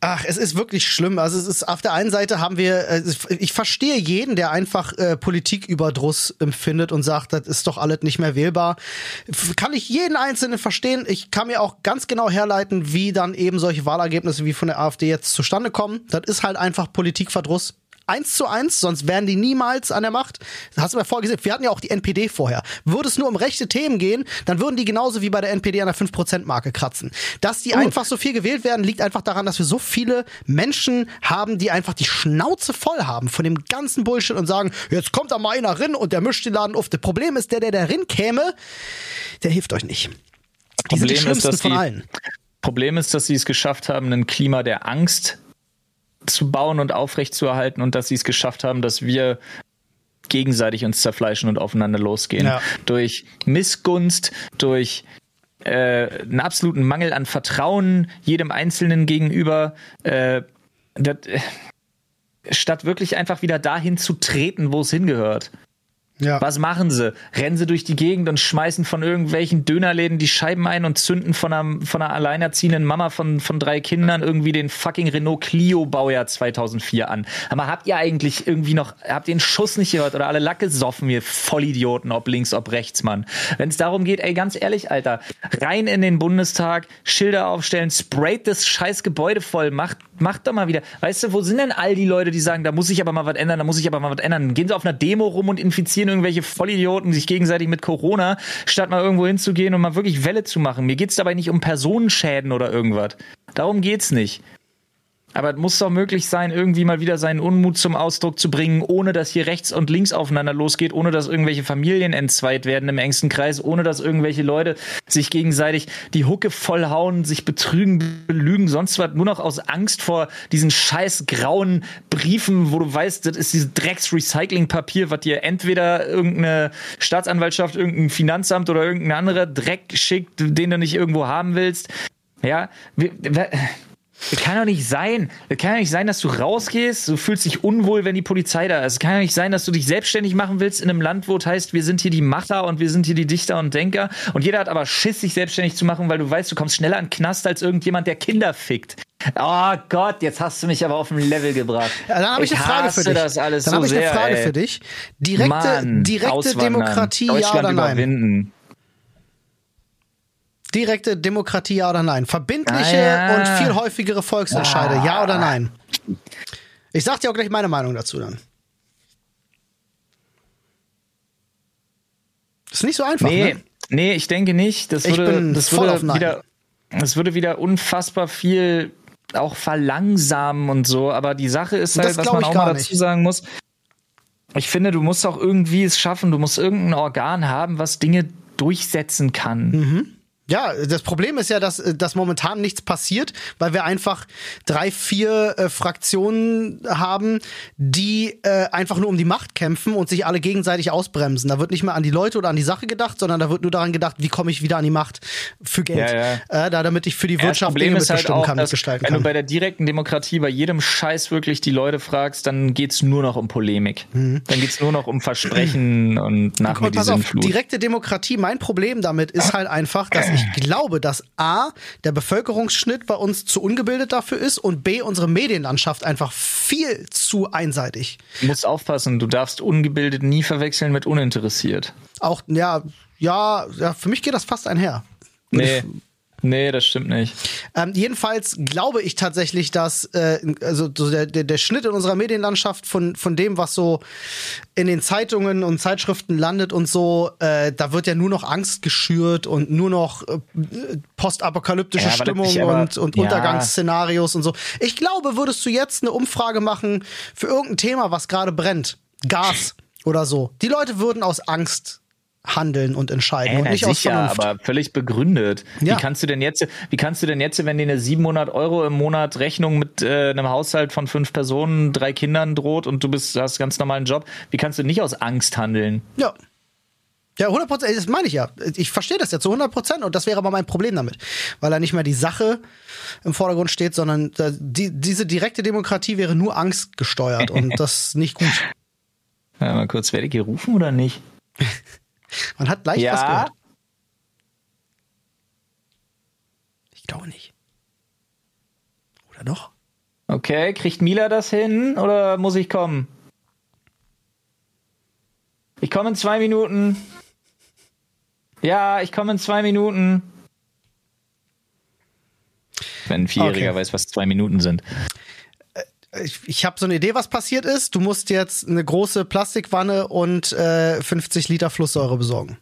Ach, es ist wirklich schlimm. Also es ist auf der einen Seite haben wir, äh, ich verstehe jeden, der einfach äh, Politiküberdruss empfindet und sagt, das ist doch alles nicht mehr wählbar. Kann ich jeden Einzelnen verstehen. Ich kann mir auch ganz genau herleiten, wie dann eben solche Wahlergebnisse wie von der AfD jetzt zustande kommen. Das ist halt einfach Politikverdruss eins zu eins, sonst wären die niemals an der Macht. Das hast du mir vorgesehen. Wir hatten ja auch die NPD vorher. Würde es nur um rechte Themen gehen, dann würden die genauso wie bei der NPD an der 5%-Marke kratzen. Dass die uh. einfach so viel gewählt werden, liegt einfach daran, dass wir so viele Menschen haben, die einfach die Schnauze voll haben von dem ganzen Bullshit und sagen, jetzt kommt da mal einer rein und der mischt den Laden auf. Das Problem ist, der, der da rein käme, der hilft euch nicht. Die Problem sind die schlimmsten ist, von allen. Problem ist, dass sie es geschafft haben, ein Klima der Angst zu bauen und aufrechtzuerhalten und dass sie es geschafft haben, dass wir gegenseitig uns zerfleischen und aufeinander losgehen. Ja. Durch Missgunst, durch äh, einen absoluten Mangel an Vertrauen jedem Einzelnen gegenüber. Äh, das, äh, statt wirklich einfach wieder dahin zu treten, wo es hingehört. Ja. Was machen sie? Rennen sie durch die Gegend und schmeißen von irgendwelchen Dönerläden die Scheiben ein und zünden von einer, von einer alleinerziehenden Mama von, von drei Kindern irgendwie den fucking Renault Clio Baujahr 2004 an. Aber habt ihr eigentlich irgendwie noch, habt ihr den Schuss nicht gehört oder alle Lacke soffen, ihr Vollidioten, ob links, ob rechts, Mann? Wenn es darum geht, ey, ganz ehrlich, Alter, rein in den Bundestag, Schilder aufstellen, sprayt das scheiß Gebäude voll, macht, macht doch mal wieder. Weißt du, wo sind denn all die Leute, die sagen, da muss ich aber mal was ändern, da muss ich aber mal was ändern? Gehen sie auf einer Demo rum und infizieren irgendwelche Vollidioten sich gegenseitig mit Corona, statt mal irgendwo hinzugehen und mal wirklich Welle zu machen. Mir geht's dabei nicht um Personenschäden oder irgendwas. Darum geht's nicht. Aber es muss doch möglich sein, irgendwie mal wieder seinen Unmut zum Ausdruck zu bringen, ohne dass hier rechts und links aufeinander losgeht, ohne dass irgendwelche Familien entzweit werden im engsten Kreis, ohne dass irgendwelche Leute sich gegenseitig die Hucke vollhauen, sich betrügen, belügen, sonst was, nur noch aus Angst vor diesen scheiß grauen Briefen, wo du weißt, das ist dieses Drecks-Recycling-Papier, was dir entweder irgendeine Staatsanwaltschaft, irgendein Finanzamt oder irgendein anderer Dreck schickt, den du nicht irgendwo haben willst. Ja, das kann doch nicht sein. Das kann doch nicht sein, dass du rausgehst, du fühlst dich unwohl, wenn die Polizei da ist. Es kann doch nicht sein, dass du dich selbstständig machen willst in einem Land, wo es heißt, wir sind hier die Macher und wir sind hier die Dichter und Denker. Und jeder hat aber Schiss, sich selbstständig zu machen, weil du weißt, du kommst schneller an den Knast als irgendjemand, der Kinder fickt. Oh Gott, jetzt hast du mich aber auf ein Level gebracht. Ja, dann habe ich, ich, eine Frage für dich. Das alles dann so habe ich eine Frage ey. für dich. Direkte, Mann, direkte Demokratie, ja oder nein? Überwinden. Direkte Demokratie, ja oder nein? Verbindliche ah, ja. und viel häufigere Volksentscheide, ah. ja oder nein? Ich sag dir auch gleich meine Meinung dazu dann. Ist nicht so einfach, nee, ne? Nee, ich denke nicht. Das würde, das würde wieder, das würde wieder unfassbar viel auch verlangsamen und so. Aber die Sache ist halt, was man auch mal dazu sagen muss. Ich finde, du musst auch irgendwie es schaffen, du musst irgendein Organ haben, was Dinge durchsetzen kann. Mhm. Ja, das Problem ist ja, dass, äh, dass momentan nichts passiert, weil wir einfach drei, vier äh, Fraktionen haben, die äh, einfach nur um die Macht kämpfen und sich alle gegenseitig ausbremsen. Da wird nicht mehr an die Leute oder an die Sache gedacht, sondern da wird nur daran gedacht, wie komme ich wieder an die Macht für Geld. Ja, ja. Äh, da, damit ich für die Wirtschaft Dinge halt mitbestimmen halt kann, dass, gestalten kann. Wenn du bei der direkten Demokratie bei jedem Scheiß wirklich die Leute fragst, dann geht's nur noch um Polemik. Mhm. Dann geht's nur noch um Versprechen und nach und mir die Sinnflut. Direkte Demokratie, mein Problem damit ist halt einfach, dass ich glaube, dass A, der Bevölkerungsschnitt bei uns zu ungebildet dafür ist und B, unsere Medienlandschaft einfach viel zu einseitig. Du musst aufpassen, du darfst ungebildet nie verwechseln mit uninteressiert. Auch, ja, ja, ja für mich geht das fast einher. Nee. Nee, das stimmt nicht. Ähm, jedenfalls glaube ich tatsächlich, dass äh, also so der, der, der Schnitt in unserer Medienlandschaft von, von dem, was so in den Zeitungen und Zeitschriften landet und so, äh, da wird ja nur noch Angst geschürt und nur noch äh, postapokalyptische ja, Stimmung aber, und, und ja. Untergangsszenarios und so. Ich glaube, würdest du jetzt eine Umfrage machen für irgendein Thema, was gerade brennt, Gas oder so, die Leute würden aus Angst handeln und entscheiden äh, und nicht sicher, aus Vernunft. aber völlig begründet. Ja. Wie kannst du denn jetzt, wie kannst du denn jetzt, wenn dir eine 700 Euro im Monat Rechnung mit äh, einem Haushalt von fünf Personen, drei Kindern droht und du bist, hast ganz normalen Job, wie kannst du nicht aus Angst handeln? Ja. Ja, 100 Prozent, das meine ich ja. Ich verstehe das ja zu 100 Prozent und das wäre aber mein Problem damit. Weil da nicht mehr die Sache im Vordergrund steht, sondern die, diese direkte Demokratie wäre nur Angst gesteuert und [laughs] das nicht gut. Ja, mal kurz, werde ich gerufen oder nicht? [laughs] Man hat leicht ja. was gehört. Ich glaube nicht. Oder doch? Okay, kriegt Mila das hin oder muss ich kommen? Ich komme in zwei Minuten. Ja, ich komme in zwei Minuten. Wenn ein Vierjähriger okay. weiß, was zwei Minuten sind ich, ich habe so eine Idee, was passiert ist. Du musst jetzt eine große Plastikwanne und äh, 50 Liter Flusssäure besorgen.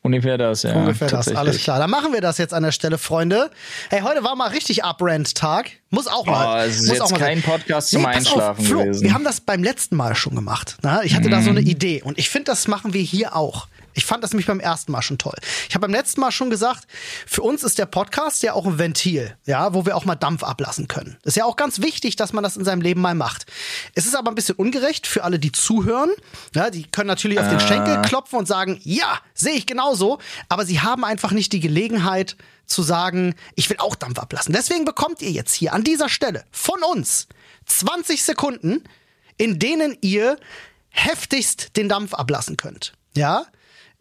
Ungefähr das, ja. Ungefähr das, alles klar. Dann machen wir das jetzt an der Stelle, Freunde. Hey, heute war mal richtig Uprent-Tag. Muss auch mal. Oh, es ist jetzt kein sein. Podcast zum nee, Einschlafen auf, Flo, gewesen. Wir haben das beim letzten Mal schon gemacht. Na? Ich hatte mm. da so eine mhm. Idee und ich finde, das machen wir hier auch. Ich fand das nämlich beim ersten Mal schon toll. Ich habe beim letzten Mal schon gesagt, für uns ist der Podcast ja auch ein Ventil, ja, wo wir auch mal Dampf ablassen können. Ist ja auch ganz wichtig, dass man das in seinem Leben mal macht. Es ist aber ein bisschen ungerecht für alle, die zuhören. Ja, die können natürlich auf den äh. Schenkel klopfen und sagen, ja, sehe ich genauso, aber sie haben einfach nicht die Gelegenheit zu sagen, ich will auch Dampf ablassen. Deswegen bekommt ihr jetzt hier an dieser Stelle von uns 20 Sekunden, in denen ihr heftigst den Dampf ablassen könnt. Ja?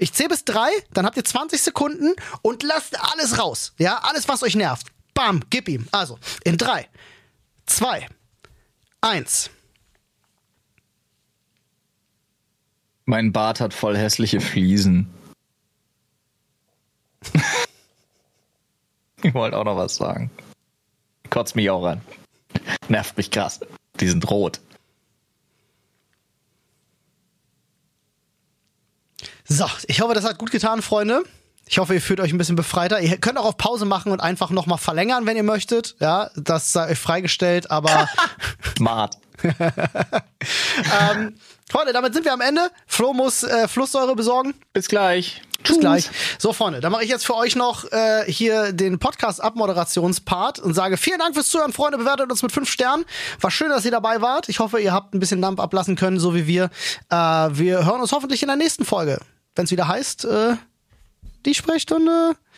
Ich zähle bis drei, dann habt ihr 20 Sekunden und lasst alles raus. Ja, alles, was euch nervt. Bam, gib ihm. Also, in drei, zwei, eins. Mein Bart hat voll hässliche Fliesen. [laughs] ich wollte auch noch was sagen. Kotzt mich auch an. Nervt mich krass. Die sind rot. So, ich hoffe, das hat gut getan, Freunde. Ich hoffe, ihr fühlt euch ein bisschen befreiter. Ihr könnt auch auf Pause machen und einfach nochmal verlängern, wenn ihr möchtet. Ja, das sei euch freigestellt, aber. [laughs] Smart. [laughs] ähm, Freunde, damit sind wir am Ende. Flo muss äh, Flusssäure besorgen. Bis gleich. Bis gleich. So, Freunde, dann mache ich jetzt für euch noch äh, hier den Podcast-Abmoderationspart und sage vielen Dank fürs Zuhören, Freunde. Bewertet uns mit fünf Sternen. War schön, dass ihr dabei wart. Ich hoffe, ihr habt ein bisschen Dampf ablassen können, so wie wir. Äh, wir hören uns hoffentlich in der nächsten Folge wenn es wieder heißt, äh, die Sprechstunde